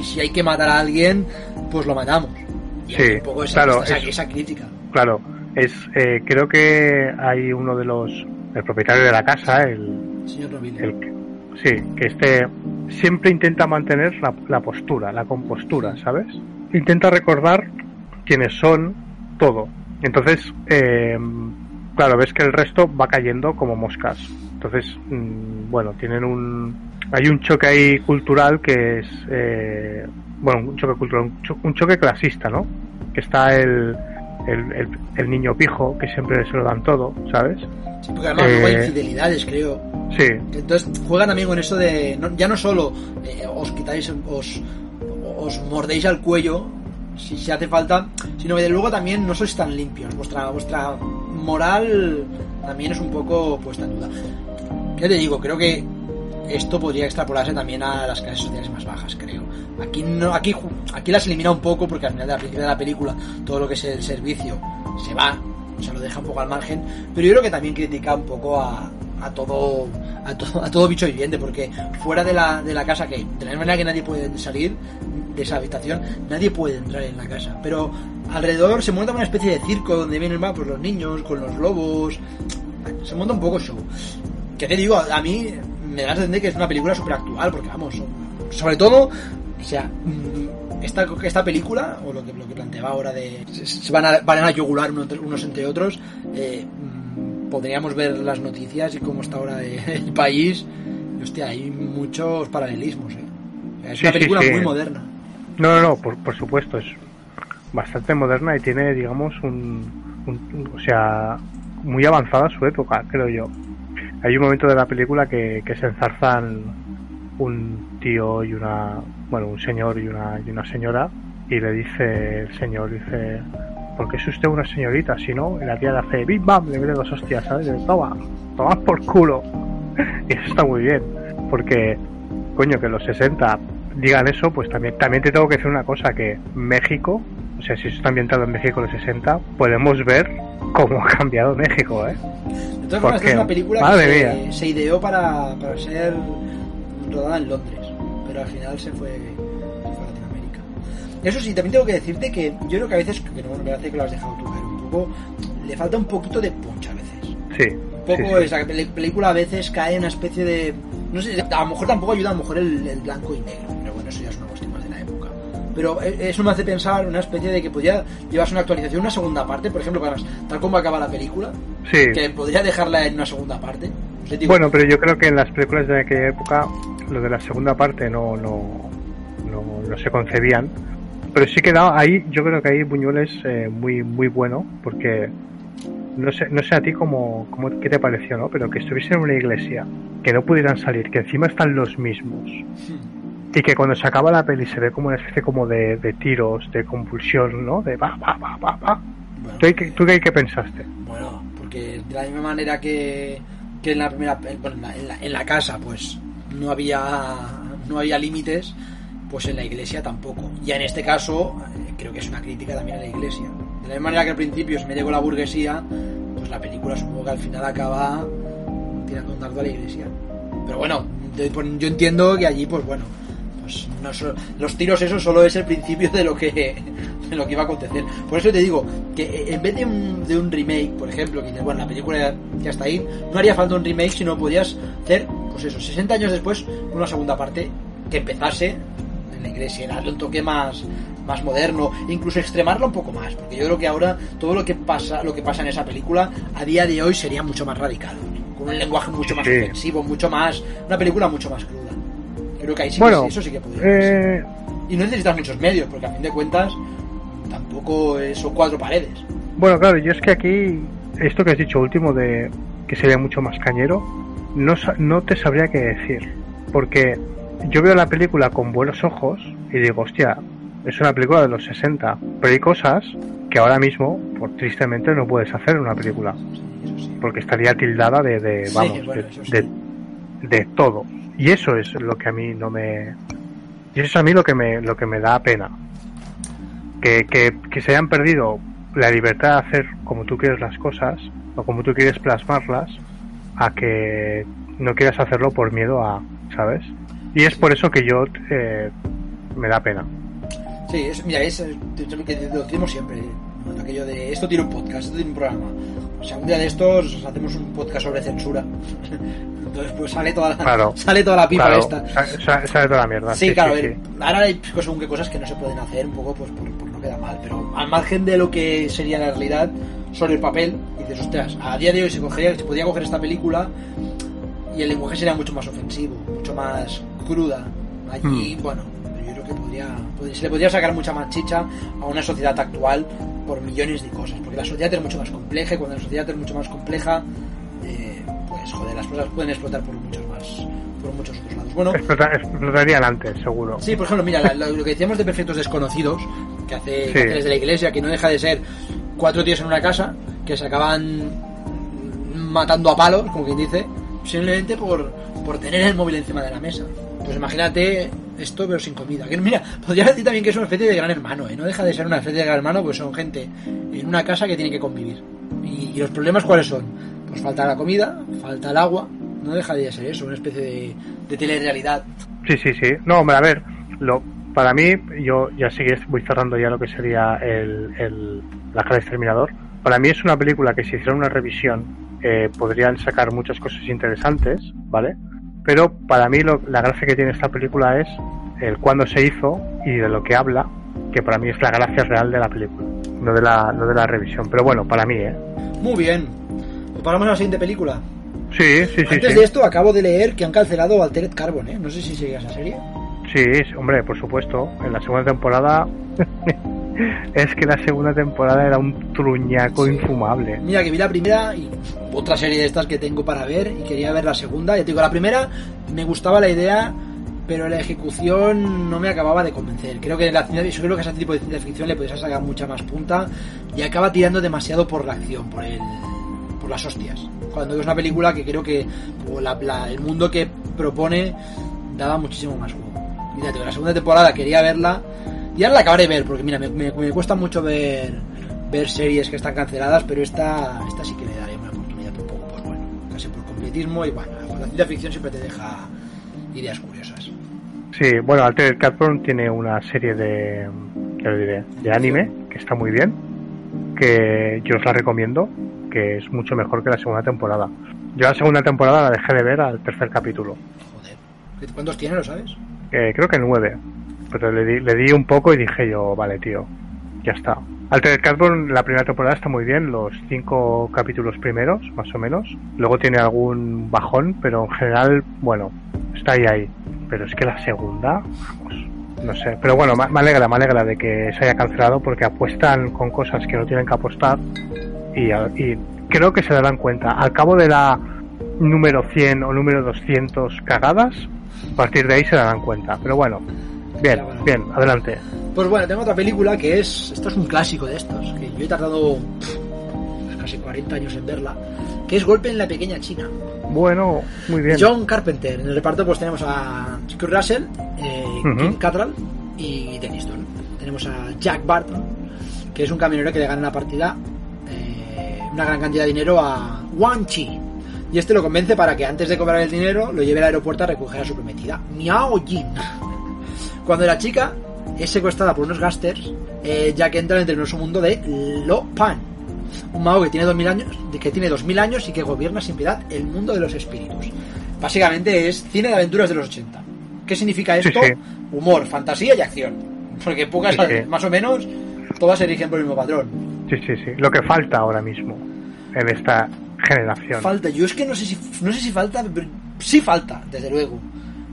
y si hay que matar a alguien pues lo matamos y Sí, un poco esa, claro, esa- es- esa crítica Claro, es eh, creo que hay uno de los el propietario de la casa, el, señor el sí, que este siempre intenta mantener la, la postura, la compostura, ¿sabes? Intenta recordar quiénes son, todo. Entonces, eh, claro, ves que el resto va cayendo como moscas. Entonces, mm, bueno, tienen un hay un choque ahí cultural que es eh, bueno, un choque cultural, un cho- un choque clasista, ¿no? Que está el el, el, el niño pijo que siempre se lo dan todo, ¿sabes? Sí, porque además luego hay Eh, infidelidades, creo. Sí, Entonces juegan también con eso de. no- ya no solo eh, os quitáis, os, os mordéis al cuello si, si hace falta, sino que de luego también no sois tan limpios. Vuestra, vuestra moral también es un poco puesta en duda. Ya te digo, creo que esto podría extrapolarse también a las clases sociales más bajas, creo. Aquí no, aquí, aquí las elimina un poco porque al final de la, de la película todo lo que es el servicio se va, o sea, lo deja un poco al margen, pero yo creo que también critica un poco a, a todo a, to- a todo bicho viviente porque fuera de la, de la casa que de la manera que nadie puede salir de esa habitación nadie puede entrar en la casa pero alrededor se monta una especie de circo donde vienen va, pues, los niños con los lobos se monta un poco show que te digo a mí me da a entender que es una película súper actual porque vamos sobre todo o sea mm, esta, esta película o lo que, lo que planteaba ahora de se, van, a, van a entre- unos entre otros eh, mm, podríamos ver las noticias y cómo está ahora el país hostia hay muchos paralelismos eh. Es Sí, una sí, película sí. muy moderna No, no, no, por, por supuesto, es bastante moderna y tiene, digamos, un, un- o sea, muy avanzada su época, creo yo. Hay un momento de la película que, se enzarzan un tío y una, bueno, un señor y una, y una señora y le dice el señor, dice, ¿por qué es usted una señorita? Si no, y la tía le hace bim bam, le mete dos hostias, ¿sabes? Le dice, toma, toma por culo. Y eso está muy bien, porque, coño, que los 60 digan eso, pues también, también te tengo que decir una cosa, que México, o sea, si eso está ambientado en México en los 60, podemos ver cómo ha cambiado México, ¿eh? Todas formas es una película que se, se ideó para, para ser rodada en Londres pero al final se fue, se fue a Latinoamérica eso sí, también tengo que decirte que yo creo que a veces, que no me parece que lo has dejado tú caer un poco, le falta un poquito de punch a veces. Sí. Un poco sí, sí. esa película a veces cae en una especie de. No sé, a lo mejor tampoco ayuda a lo mejor el, el blanco y negro, pero bueno, eso ya es una Pero eh, eso me hace pensar una especie de que podría llevarse una actualización, una segunda parte, por ejemplo, para, tal como acaba la película, Sí. que podría dejarla en una segunda parte. Digo, Bueno, pero yo creo que en las películas de aquella época lo de la segunda parte no no, no, no se concebían. Pero sí que da- ahí, yo creo que ahí Buñuel es eh, muy muy bueno porque no sé, no sé a ti cómo, cómo qué te pareció, ¿no? Pero que estuviesen en una iglesia, que no pudieran salir, que encima están los mismos hmm, y que cuando se acaba la peli se ve como una especie como de, de tiros, de convulsión, ¿no? De va, va, va, va, va. bueno, ¿Tú, qué, tú qué, pensaste? Bueno, porque de la misma manera que, que en la primera en- la, en la- en la casa pues no había no había límites, pues en la iglesia tampoco. Y en este caso eh, creo que es una crítica también a la iglesia. De la misma manera que al principio se mete con la burguesía, pues la película supongo que al final acaba tirando un dardo a la iglesia. Pero bueno, yo entiendo que allí pues bueno, no los tiros eso solo es el principio de lo que de lo que iba a acontecer. Por eso te digo que eh, en vez de un, de un remake, por ejemplo, que bueno, la película ya, ya está ahí, no haría falta un remake, sino podías hacer, pues eso, 60 años después, una segunda parte que empezase en la iglesia, darle un toque más más moderno, incluso extremarla un poco más, porque yo creo que ahora todo lo que pasa, lo que pasa en esa película a día de hoy sería mucho más radical, con un lenguaje mucho más Sí. ofensivo, mucho más, una película mucho más cruda. Creo que ahí sí que Bueno, sí, eso sí que ser. eh, Y no necesitas muchos medios, porque a fin de cuentas tampoco son cuatro paredes. Bueno, claro, yo es que aquí, esto que has dicho último de que sería mucho más cañero, no, no te sabría qué decir. Porque yo veo la película con buenos ojos y digo, hostia, es una película de los 60, pero hay cosas que ahora mismo, por tristemente, no puedes hacer en una película. Porque estaría tildada de, de Sí, vamos, bueno, de, eso sí. de, de todo. Y eso es lo que a mí no me... Y eso es a mí lo que me, lo que me da pena. Que, que, que se hayan perdido la libertad de hacer como tú quieres las cosas o como tú quieres plasmarlas a que no quieras hacerlo por miedo a, ¿sabes? Y es por eso que yo eh, me da pena. Sí, es, mira, es lo que decimos siempre. Aquello de esto tiene un podcast, esto tiene un programa. O sea, un día de estos hacemos un podcast sobre censura. Entonces, pues sale toda la, Claro. sale toda la pipa Claro, esta. sa- sa- sale toda la mierda. Sí, claro, a sí, ver, ahora hay pues, según qué cosas que no se pueden hacer, un poco pues por, por no queda mal, pero al margen de lo que sería la realidad, sobre el papel, dices, ostras, a día de hoy se, cogería, se podría coger esta película y el lenguaje sería mucho más ofensivo, mucho más cruda. Allí, Hmm. bueno, creo que podría, podría- se le podría sacar mucha más chicha a una sociedad actual por millones de cosas, porque la sociedad es mucho más compleja y cuando la sociedad es mucho más compleja, eh, pues joder, las cosas pueden explotar por muchos más, por muchos otros lados. Bueno, Explota- explotarían antes, seguro. Sí, por ejemplo, mira, la- lo que decíamos de Perfectos Desconocidos, que hace Sí. desde la iglesia, que no deja de ser cuatro tíos en una casa, que se acaban matando a palos, como quien dice, simplemente por, por tener el móvil encima de la mesa. Pues imagínate esto, pero sin comida. Que mira, podría decir también que es una especie de gran hermano, ¿eh? No deja de ser una especie de gran hermano, pues son gente en una casa que tiene que convivir. Y, los problemas, ¿cuáles son? Pues falta la comida, falta el agua, no deja de ser eso, una especie de, de telerrealidad. Sí, sí, sí. No, hombre, a ver, lo, para mí, yo ya sí que voy cerrando ya lo que sería el, el, la cara exterminador. Para mí es una película que si hiciera una revisión eh, podrían sacar muchas cosas interesantes, ¿vale? Pero para mí lo, la gracia que tiene esta película es el cuándo se hizo y de lo que habla, que para mí es la gracia real de la película, no de la, no de la revisión. Pero bueno, para mí, ¿eh? Muy bien. Pues paramos a la siguiente película. Sí, sí, sí. Antes sí. de esto acabo de leer que han cancelado Altered Carbon, ¿eh? No sé si seguías la serie. Sí, hombre, por supuesto. En la segunda temporada. es que la segunda temporada era un truñaco Sí. infumable. Mira que vi la primera y otra serie de estas que tengo para ver y quería ver la segunda. Ya te digo, la primera me gustaba la idea, pero la ejecución no me acababa de convencer. Creo que la, yo creo que a ese tipo de ciencia ficción le podías sacar mucha más punta y acaba tirando demasiado por la acción, por el, por las hostias. Cuando es una película que creo que o la- la- el mundo que propone daba muchísimo más juego. Mira, te digo, la segunda temporada quería verla y ahora la acabaré de ver, porque mira, me, me- me cuesta mucho ver ver series que están canceladas, pero esta, esta sí que le daré una oportunidad un poco, pues bueno, casi por completismo y bueno, la ciencia ficción siempre te deja ideas curiosas. Sí, bueno, Altered Carbon tiene una serie de, ¿qué le diré? de anime que está muy bien, que yo os la recomiendo, que es mucho mejor que la segunda temporada. Yo la segunda temporada la dejé de ver al tercer capítulo, Joder, ¿cuántos tiene, lo sabes? Eh, creo que nueve, pero le di, le di un poco y dije yo, vale tío, ya está. Altered Carbon, la primera temporada está muy bien, los cinco capítulos primeros, más o menos. Luego tiene algún bajón, pero en general, bueno, está ahí ahí. Pero es que la segunda, vamos, no sé. Pero bueno, me alegra, me alegra de que se haya cancelado porque apuestan con cosas que no tienen que apostar y, y creo que se darán cuenta. Al cabo de la número 100 o número 200 cagadas, a partir de ahí se darán cuenta. Pero bueno, bien, bien, adelante. Pues bueno, tengo otra película que es. Esto es un clásico de estos, que yo he tardado casi 40 años en verla, que es Golpe en la Pequeña China. Bueno, muy bien. John Carpenter. En el reparto pues tenemos a Kurt Russell, eh, Ujú. Kim Cattrall y Deniston. Tenemos a Jack Barton, que es un camionero que le gana una partida, eh, una gran cantidad de dinero a Wang Chi. Y este lo convence para que antes de cobrar el dinero lo lleve al aeropuerto a recoger a su prometida, Miao Jin. Cuando la chica es secuestrada por unos gasters, eh, Jack entra en el tenebroso mundo de Lo Pan, un mago que tiene 2000 años, de que tiene 2000 años y que gobierna sin piedad el mundo de los espíritus. Básicamente es cine de aventuras de los 80. ¿Qué significa esto? sí. Humor, fantasía y acción. Porque pocas, Sí, más o menos, todas se rigen por el mismo patrón. Sí, sí, sí. Lo que falta ahora mismo en esta generación. Falta, yo es que no sé si no sé si falta, pero sí falta, desde luego.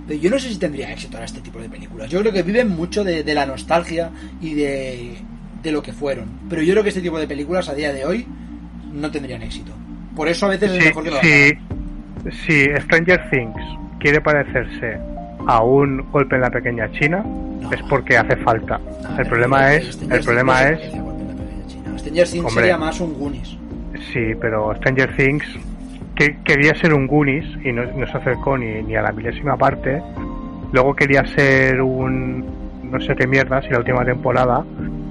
Pero yo no sé si tendría éxito ahora este tipo de películas. Yo creo que viven mucho de, de la nostalgia y de, de lo que fueron. Pero yo creo que este tipo de películas a día de hoy no tendrían éxito. Por eso a veces es Sí, mejor que lo sí, si Stranger Things quiere parecerse a un golpe en la pequeña China, No. es porque hace falta. No, el problema Stranger es, Things el problema es, en. Stranger Things Hombre. sería más un Goonies. sí, pero Stranger Things que quería ser un Goonies y no, se acercó ni, ni a la milésima parte. Luego quería ser un no sé qué mierda, si la última temporada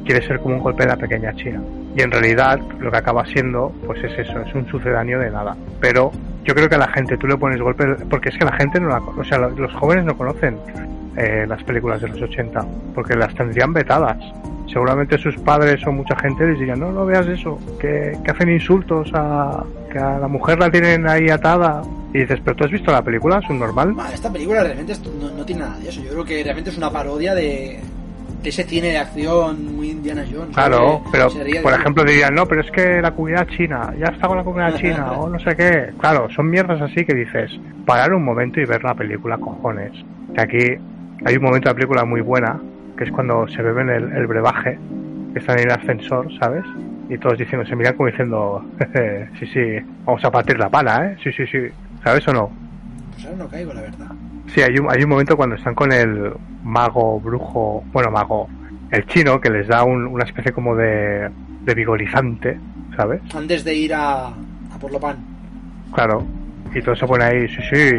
quiere ser como un golpe de la pequeña China. Y en realidad lo que acaba siendo, pues es eso, es un sucedáneo de nada. Pero yo creo que a la gente tú le pones golpe, porque es que la gente no la, o sea, lo- los jóvenes no conocen eh, las películas de los 80, porque las tendrían vetadas. Seguramente sus padres o mucha gente les dirían, no, no veas eso, que, que hacen insultos a, que a la mujer la tienen ahí atada. Y dices, pero tú has visto la película, es un normal. Esta película realmente no, no tiene nada de eso. Yo creo que realmente es una parodia de, de ese cine de acción muy Indiana Jones. Claro, pero por ejemplo dirían, no, pero es que la comunidad china, ya está con la comunidad china, o no sé qué. Claro, son mierdas así que dices, parar un momento y ver la película, cojones. Que aquí hay un momento de la película muy buena, que es cuando se beben el, el brebaje, que están en el ascensor, ¿sabes? Y todos diciendo, se miran como diciendo, "Jeje, sí, sí, vamos a partir la pala, ¿eh? Sí, sí, sí, ¿sabes o no? Pues ahora no caigo, la verdad. Sí, hay un, hay un momento cuando están con el mago, brujo, bueno, mago, el chino, que les da un- una especie como de, de vigorizante, ¿sabes? Antes de ir a, a por lo pan. Claro. Y todo se pone ahí, sí, sí,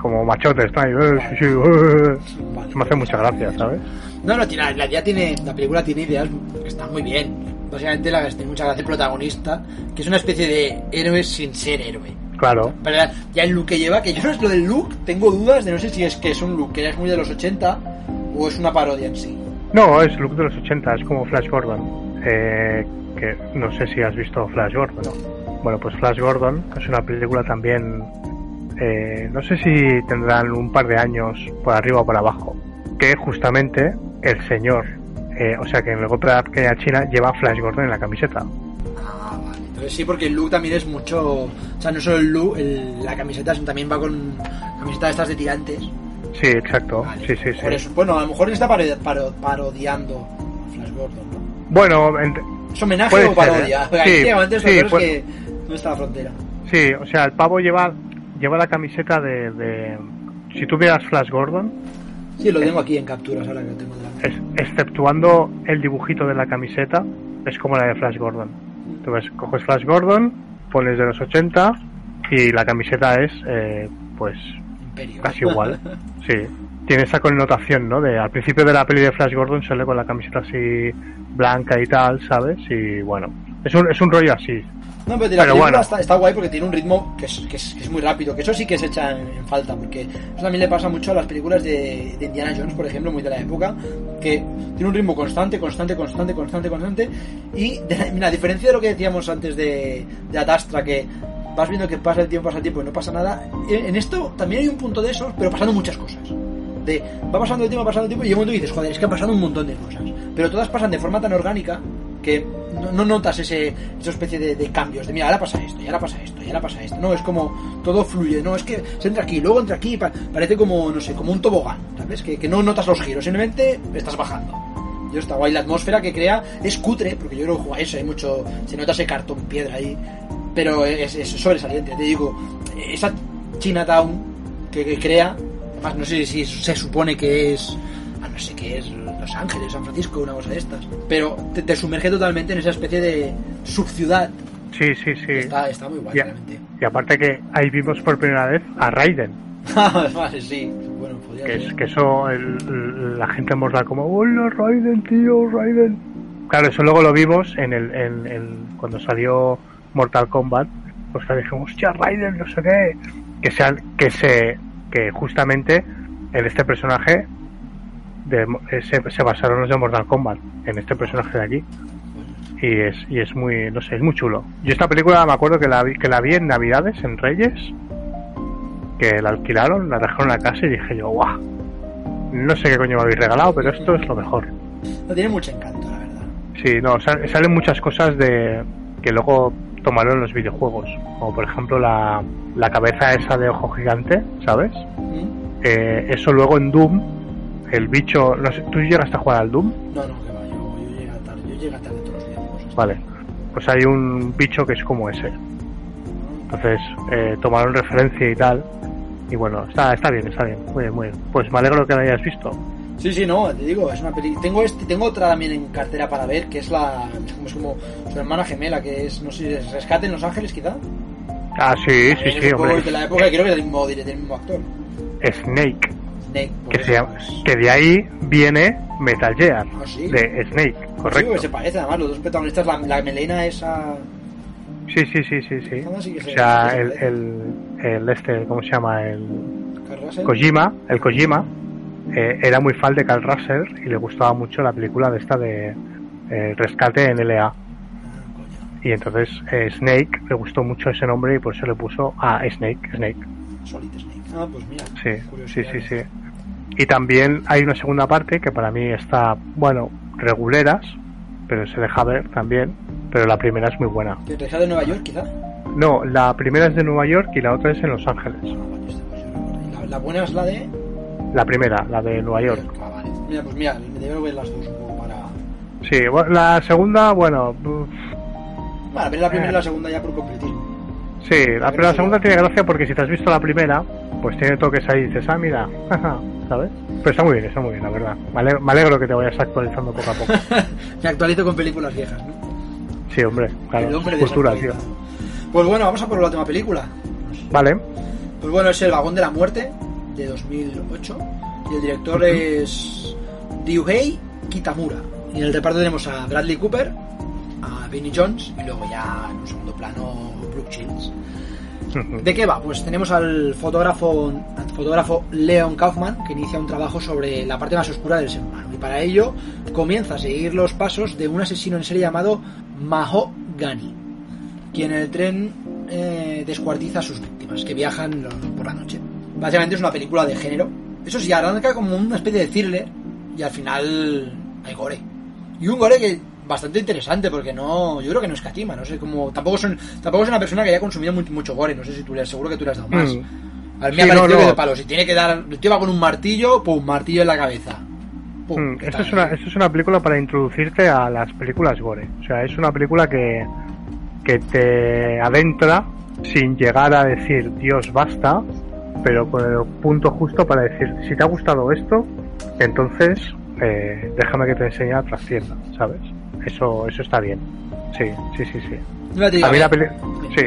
como machotes, está ahí, eh, eh. Vale. Me hace mucha gracia, ¿sabes? No, no, tiene, la idea tiene, la película tiene ideas que están muy bien. Básicamente la que tiene mucha gracia el protagonista, que es una especie de héroe sin ser héroe. Claro. Pero ya- ya el look que lleva, que yo no es lo del look, tengo dudas de no sé si es que es un look que ya es muy de los 80 o es una parodia en sí. No, es look de los 80, es como Flash Gordon. Eh, que no sé si has visto Flash Gordon. Bueno, pues Flash Gordon es una película también. Eh, no sé si tendrán un par de años por arriba o por abajo. Que justamente el señor, eh, o sea que en el golpe de la pequeña China lleva Flash Gordon en la camiseta. Ah, vale. Entonces sí, porque el look también es mucho. O sea, no solo el look, el- la camiseta, sino también va con camiseta de estas de tirantes. Sí, exacto. Vale. Sí, sí, Por sí. eso, bueno, a lo mejor está paro- paro- parodiando a Flash Gordon, ¿no? Bueno, ¿Es homenaje Puede o ser, parodia? ¿eh? Sí, sí, es pues- que no está la frontera. sí, o sea, el pavo lleva, lleva la camiseta de, de- Si tú vieras Flash Gordon, Sí, lo tengo aquí en capturas ahora que lo tengo delante. es- exceptuando el dibujito de la camiseta, es como la de Flash Gordon. Tú ves, coges Flash Gordon, pones de los 80 y la camiseta es, eh, pues, Imperio. casi igual. Sí. Tiene esa connotación, ¿no? De al principio de la peli de Flash Gordon sale con la camiseta así blanca y tal, ¿sabes? Y bueno, es un, es un rollo así. No, pero, la Pero película bueno. está, está guay porque tiene un ritmo que es, que es, que es muy rápido, que eso sí que se echa en, en falta, porque eso también le pasa mucho a las películas de, de Indiana Jones, por ejemplo, muy de la época, que tiene un ritmo constante, constante, constante, constante, constante, y de mira, a diferencia de lo que decíamos antes de, de Adastra, que vas viendo que pasa el tiempo, pasa el tiempo y no pasa nada, en, en esto también hay un punto de esos, pero pasando muchas cosas. De, va pasando el tiempo, pasando el tiempo, y de un momento dices, joder, es que han pasado un montón de cosas. Pero todas pasan de forma tan orgánica que no, no notas ese, esa especie de, cambios, de mira, ahora pasa esto, y ahora pasa esto, y ahora pasa esto. No, es como todo fluye, no, es que se entra aquí, luego entra aquí, pa- parece como, no sé, como un tobogán, ¿sabes? Que, que no notas los giros, simplemente estás bajando. Yo está guay, la atmósfera que crea es cutre, porque yo creo que eso, hay mucho, se nota ese cartón piedra ahí, pero es, es sobresaliente, te digo, esa Chinatown que, que crea, además no sé si se supone que es, ah, no sé qué es, Los Ángeles, San Francisco, una cosa de estas, pero te, te sumerge totalmente en esa especie de subciudad, Sí, sí, sí. está, está muy guay Ya. realmente. Y aparte que ahí vimos por primera vez a Raiden. vale, sí, bueno, podría Que, es, que eso el- la gente morda como, hola Raiden, tío, Raiden. Claro, eso luego lo vimos en el, en, en- cuando salió Mortal Kombat. Pues que dijimos, hostia, Raiden, no sé qué. Que, sean, que se que justamente en este personaje de, eh, se, se basaron los de Mortal Kombat, en este personaje de aquí. Y es, y es muy, no sé, es muy chulo. Yo esta película me acuerdo que la vi, que la vi en Navidades, en Reyes, que la alquilaron, la dejaron en la casa y dije yo, guau, no sé qué coño me habéis regalado, pero esto es lo mejor. No tiene mucho encanto, la verdad. Sí, no, sal- salen muchas cosas de que luego tomaron los videojuegos, como por ejemplo la, la cabeza esa de ojo gigante, ¿sabes? ¿Mm? Eh, eso luego en Doom, el bicho, no sé, ¿tú llegaste a jugar al Doom? No, no, que va, yo, yo llegué tarde, yo llegué tarde todos los videojuegos. Vale, pues hay un bicho que es como ese. Entonces eh, tomaron referencia y tal. Y bueno, está, está bien, está bien. Muy bien, muy bien. Pues me alegro que la hayas visto. Sí, sí, no, te digo, es una película. Tengo este, tengo otra también en cartera para ver, que es la. Es como, es como su hermana gemela, que es, no sé es Rescate en Los Ángeles, quizá. Ah, sí, sí, sí, es poco hombre. de la época, creo que del mismo, del mismo actor. Snake, Snake, que, pues. de ahí viene Metal Gear, Ah, sí. de Snake, Sí, correcto. porque se parece, además, los dos protagonistas, la, la melena esa. Sí, sí, sí, sí, sí. Sí O se- sea, sí el, el, el este, ¿cómo se llama? El. Kojima, el Kojima, eh, era muy fan de Carl Russell y le gustaba mucho la película de esta de eh, Rescate en LA. Ah, Y entonces eh, Snake le gustó mucho ese nombre y por eso le puso a Snake, Snake. Solid Snake. Ah, pues mira. Sí, sí, sí, sí. Y también hay una segunda parte que para mí está, bueno, reguleras, pero se deja ver también. Pero la primera es muy buena. ¿Que Rescate de Nueva York, quizá? No, la primera es de Nueva York y la otra es en Los Ángeles. Ah, pues. Y La, la buena es la de. La primera, la de Nueva York. Ah, vale. Mira, pues mira, me debo ver las dos poco para. Sí, bueno, la segunda, bueno, uf, Bueno, ver la primera y Eh. la segunda ya por completismo. sí, la, pero la segunda tiene gracia porque si te has visto la primera, pues tiene toques ahí y dices, ah, mira, ¿sabes? Pero está muy bien, está muy bien, la verdad. Me alegro, me alegro que te vayas actualizando poco a poco. Me actualizo con películas viejas, ¿no? Sí, hombre, claro. el hombre cultura, tío. Pues bueno, vamos a por la última película. Vale. Pues bueno, es El Vagón de la Muerte, de 2008. Y el director es Ryuhei Kitamura. Y en el reparto tenemos a Bradley Cooper, a Vinnie Jones y luego ya en un segundo plano Brooke Shields. ¿De qué va? Pues tenemos al fotógrafo, fotógrafo Leon Kaufman que inicia un trabajo sobre la parte más oscura del ser humano y para ello comienza a seguir los pasos de un asesino en serie llamado Maho Ghani, quien en el tren eh, descuartiza a sus víctimas que viajan por la noche. Básicamente es una película de género. Eso sí, arranca como una especie de thriller y al final hay gore. Y un gore que bastante interesante porque no, yo creo que no escatima, no sé cómo, tampoco son, tampoco es una persona que haya consumido mu- mucho gore, no sé si tú le, seguro que tú le has dado más. Mm. A mí Sí, me ha parecido no, que de palo, si tiene que dar, el tío va con un martillo, pum, martillo en la cabeza. Pum, Mm, ¿qué Esto es, una, esto es una película para introducirte a las películas gore. O sea, es una película que, que te adentra sin llegar a decir Dios basta, pero con el punto justo para decir si te ha gustado esto, entonces eh, déjame que te enseñe la trascienda, ¿sabes? Eso, eso está bien. Sí, sí, sí, sí. Digo, A mí eh, la sí.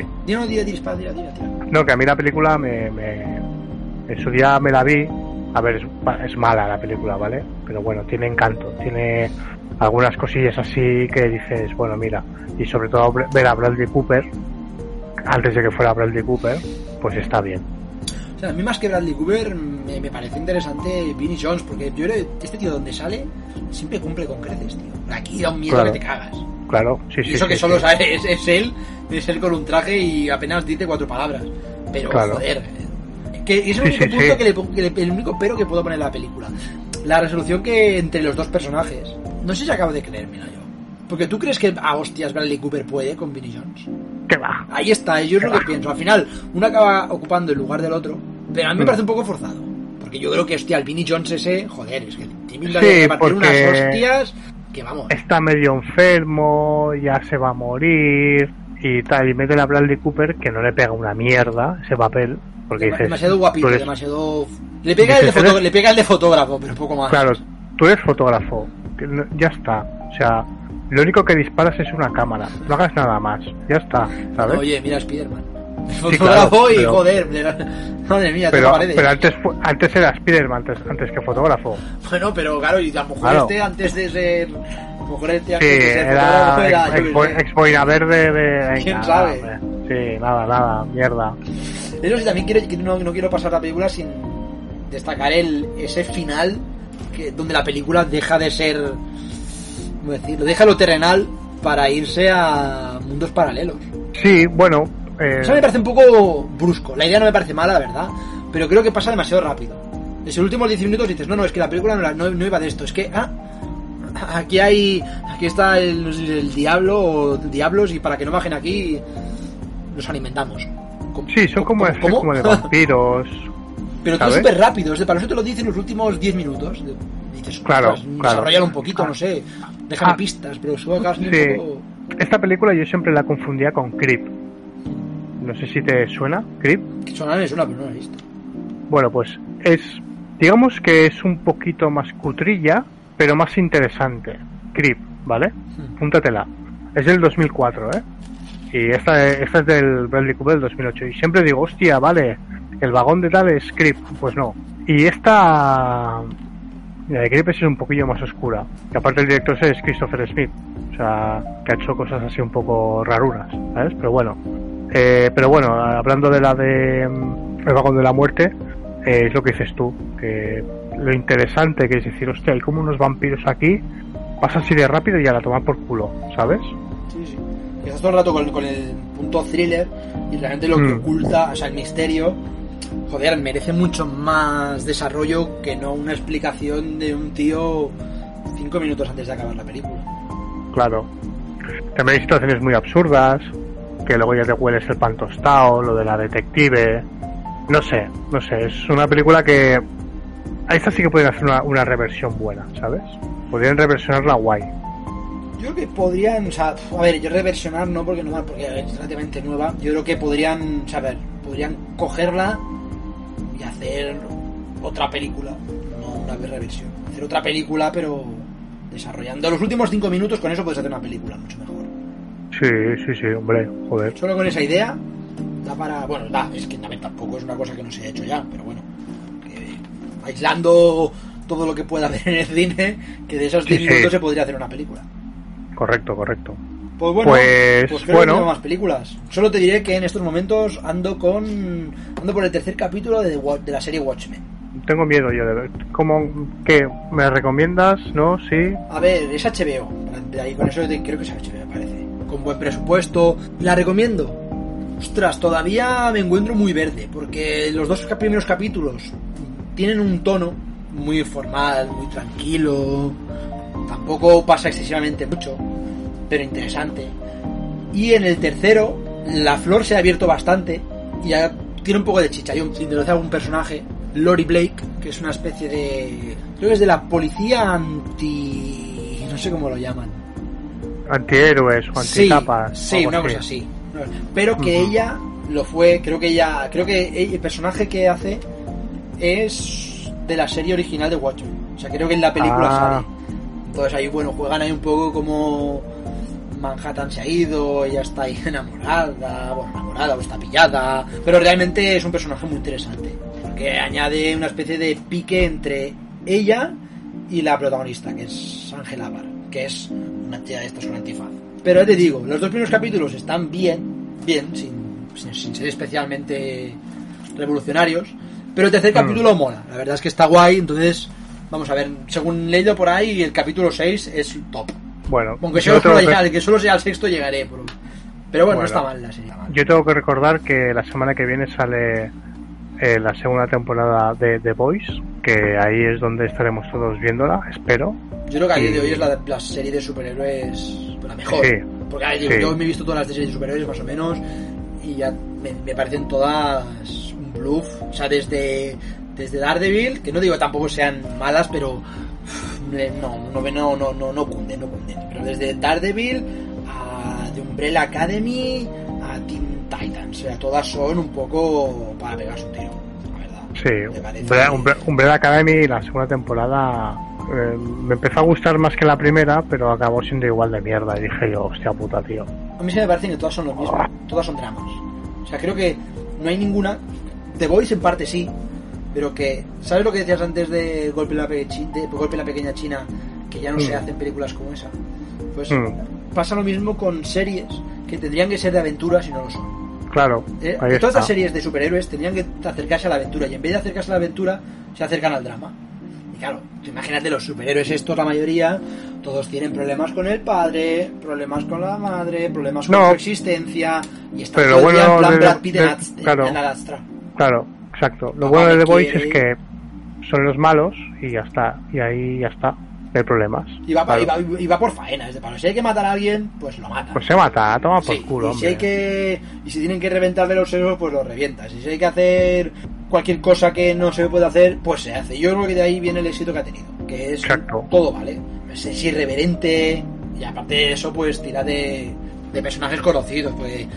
Dispara, tira, tira, tira. No, que a mí la película me, me- En su día me la vi. A ver, es, es mala la película, ¿vale? Pero bueno, tiene encanto. Tiene algunas cosillas así que dices, bueno, mira. Y sobre todo ver a Bradley Cooper, antes de que fuera Bradley Cooper, pues está bien. O sea, a mí más que Bradley Cooper me, me parece interesante Vinnie Jones, porque yo creo que este tío donde sale siempre cumple con creces, tío. Aquí da un miedo Claro. que te cagas. Claro, sí, sí. y eso sí, que solo sí. sabe es, es él, es él con un traje y apenas dice cuatro palabras. Pero, Claro. joder, que es el único punto. Que, le, que le- el único pero que puedo poner en la película. La resolución que entre los dos personajes. No sé si acabo de creérmela yo. Porque tú crees que a hostias Bradley Cooper puede con Vinnie Jones. Ahí está, yo es lo que pienso. Al final, uno acaba ocupando el lugar del otro, pero a mí me Mm. parece un poco forzado. Porque yo creo que, hostia, el Vinnie Jones ese, joder, es que tiene Sí, que partir unas hostias que vamos. Está medio enfermo, ya se va a morir y tal. Y meten a Bradley Cooper que no le pega una mierda ese papel. Porque Dema- dices, demasiado guapito, eres- demasiado. Le pega, el de eres- le pega el de fotógrafo, pero poco más. Claro, tú eres fotógrafo, que no- ya está. O sea, lo único que disparas es una cámara, no hagas nada más, ya está, ¿sabes? Oye, mira Spiderman. Fotógrafo y pero- joder, madre mía, pero, paredes. pero antes antes era Spiderman antes, antes que fotógrafo. Bueno, pero claro, y a lo mejor Claro. este antes de ser. A lo mejor este Sí, antes de ser era fotógrafo era. verde de... ¿Quién nada, sabe? hombre. Sí, nada, nada, mierda. Eso sí, también quiero, no, no quiero pasar la película sin destacar el ese final que donde la película deja de ser, ¿cómo decirlo? Deja lo terrenal para irse a mundos paralelos. Sí, bueno... eh, Eso me parece un poco brusco. La idea no me parece mala, la verdad, pero creo que pasa demasiado rápido. Desde los últimos 10 minutos dices, no, no, es que la película no, la- no- no iba de esto, es que, ah, aquí hay, aquí está el, diablo o diablos y para que no bajen aquí nos alimentamos. ¿Cómo- sí, son como, cómo- es cómo? como de vampiros. Pero todo súper rápido, es de para eso te lo dicen los últimos 10 minutos. Dices, Claro, ostras, claro. desarrollalo un poquito, no sé, déjame Ah, pistas, pero supongo que Sí. poco... Esta película yo siempre la confundía con Creep. No sé si te suena, Creep. Suena, me suena, pero no lo he visto. Bueno, pues es, digamos que es un poquito más cutrilla, pero más interesante. Creep, ¿vale? Púntatela. Es del 2004, ¿eh? Y esta, esta es del Bradley Cooper del 2008. Y siempre digo, hostia, vale, el vagón de tal es Creep. Pues no. Y esta, la de Creep es un poquillo más oscura. Y aparte el director es Christopher Smith. O sea, que ha hecho cosas así un poco rarunas, ¿sabes? Pero bueno. Eh, pero bueno, hablando de la de mm, El vagón de la muerte, eh, es lo que dices tú, que lo interesante que es decir, hostia, hay como unos vampiros aquí, pasa así de rápido y a la tomar por culo, ¿sabes? Sí, sí. Estás todo el rato con, con el punto thriller y realmente lo que Mm. oculta, o sea, el misterio, joder, merece mucho más desarrollo que no una explicación de un tío cinco minutos antes de acabar la película. Claro. También hay situaciones muy absurdas, que luego ya te hueles el pan tostado, lo de la detective. No sé, no sé, es una película que. A esta sí que podrían hacer una, una reversión buena, ¿sabes? Podrían reversionarla guay. Yo creo que podrían, o sea, a ver, yo reversionar no porque no porque es relativamente nueva. Yo creo que podrían, saber, podrían cogerla y hacer otra película, no una reversión. Hacer otra película, pero desarrollando los últimos cinco minutos con eso puedes hacer una película mucho mejor. Sí, sí, sí, hombre, joder. Solo con esa idea da para. Bueno, da, es que también tampoco es una cosa que no se ha hecho ya, pero bueno. que aislando todo lo que pueda haber en el cine, que de esos Sí, 10 sí. minutos se podría hacer una película. Correcto, correcto. Pues bueno, Pues, pues, creo bueno. que tengo más películas. Solo te diré que en estos momentos ando con. ando por el tercer capítulo de, de la serie Watchmen. Tengo miedo yo de ver. ¿Cómo, qué? ¿Me recomiendas? ¿No? ¿Sí? A ver, es HBO. De ahí con eso creo que es HBO, me parece. Con buen presupuesto. ¿La recomiendo? Ostras, todavía me encuentro muy verde. Porque los dos primeros capítulos tienen un tono muy formal, muy tranquilo. Tampoco pasa excesivamente mucho, pero interesante. Y en el tercero, la flor se ha abierto bastante y ya tiene un poco de chicha. Un, introduce a algún personaje, Lori Blake, que es una especie de. Creo que es de la policía anti. No sé cómo lo llaman. Antihéroes o Sí, anticapas. sí, algo una cosa así. Pero que ella lo fue, creo que ella, creo que el personaje que hace es de la serie original de Watchmen. O sea, creo que en la película Ah. sale. Entonces ahí, bueno, juegan ahí un poco como Manhattan se ha ido, ella está ahí enamorada, bueno, enamorada o está pillada, pero realmente es un personaje muy interesante, porque añade una especie de pique entre ella y la protagonista, que es Angela Bar, que es una tía de estas con antifaz. Pero ya te digo, los dos primeros capítulos están bien, bien, sin, sin, sin ser especialmente revolucionarios, pero el tercer Mm. capítulo mola, la verdad es que está guay, entonces vamos a ver, según leído por ahí, el capítulo 6 es top. Bueno, Aunque yo solo, tengo, que, llegar, que solo sea el sexto llegaré, pero, pero bueno, Bueno. no está mal la serie. yo tengo que recordar que la semana que viene sale eh, la segunda temporada de The Voice, que ahí es donde estaremos todos viéndola, espero. Yo creo que a día de hoy es la, la serie de superhéroes la mejor. Sí. Porque digo, Sí. yo me he visto todas las series de superhéroes más o menos y ya me, me parecen todas un bluff. O sea, desde, desde Daredevil, que no digo que tampoco sean malas, pero no, no, no, no, no, no cunden, no cunden. Pero desde Daredevil a The Umbrella Academy a Teen Titans, o sea, todas son un poco para pegarse un tiro, la verdad. Sí, Umbrella, Umbre- Umbrella Academy, la segunda temporada, eh, me empezó a gustar más que la primera, pero acabó siendo igual de mierda. Y dije yo, hostia puta, tío. A mí se me parece que todas son lo mismo, todas son dramas. O sea, creo que no hay ninguna. The Voice en parte sí, pero que. ¿Sabes lo que decías antes de Golpe en la, Pe- de Golpe en la Pequeña China? Que ya no se Mm. hacen películas como esa. Pues Mm. pasa lo mismo con series que tendrían que ser de aventuras y no lo son. Claro, Eh, todas las series de superhéroes tendrían que acercarse a la aventura y en vez de acercarse a la aventura se acercan al drama. Y claro, imagínate los superhéroes estos, la mayoría, todos tienen problemas con el padre, problemas con la madre, problemas con No. su existencia y están Pero todo bueno en plan de- Brad Pitt en, de- Ad- claro. en Adastra. Claro, exacto. Lo bueno de The Voice es que son los malos y ya está. Y ahí ya está. No hay problemas. Y va, Claro. y, va, y va por faena, es de palo. Si hay que matar a alguien, pues lo mata. Pues se mata, toma por Sí, culo, y si hombre. hay que y si tienen que reventarle los sesos pues los revientas y si hay que hacer cualquier cosa que no se puede hacer pues se hace yo creo que de ahí viene el éxito que ha tenido que es Exacto. todo vale es, es irreverente y aparte de eso pues tira de, de personajes conocidos pues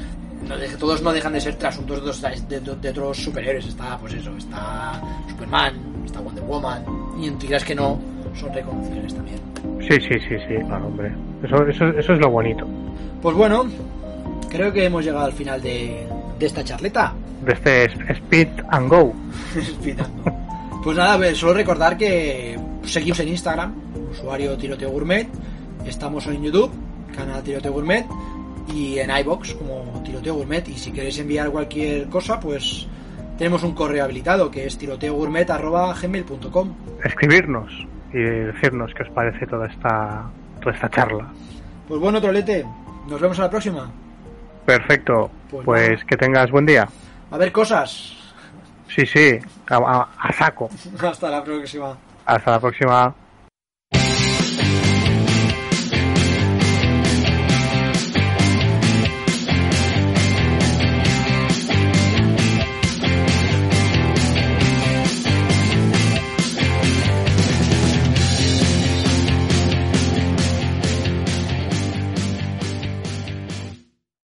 no todos no dejan de ser trasuntos de otros, de, de- de otros superhéroes está pues eso está Superman está Wonder Woman y en tiras que no son reconocibles también Sí, sí, sí, sí, claro, hombre. Eso, eso, eso es lo bonito pues bueno creo que hemos llegado al final de, de esta charleta de este es- Speed and Go. Pitando. Pues nada, pues, solo recordar que seguimos en Instagram, usuario Tiroteo Gourmet, estamos en YouTube, canal Tiroteo Gourmet, y en iBox como Tiroteo Gourmet. Y si queréis enviar cualquier cosa, pues tenemos un correo habilitado que es tiroteogourmet.gmail.com. Escribirnos y decirnos qué os parece toda esta, toda esta charla. Pues bueno, Trolete, nos vemos a la próxima. Perfecto. Pues Pues, que tengas buen día. A ver cosas. Sí, sí, a, a- a saco. Hasta la próxima. Hasta la próxima.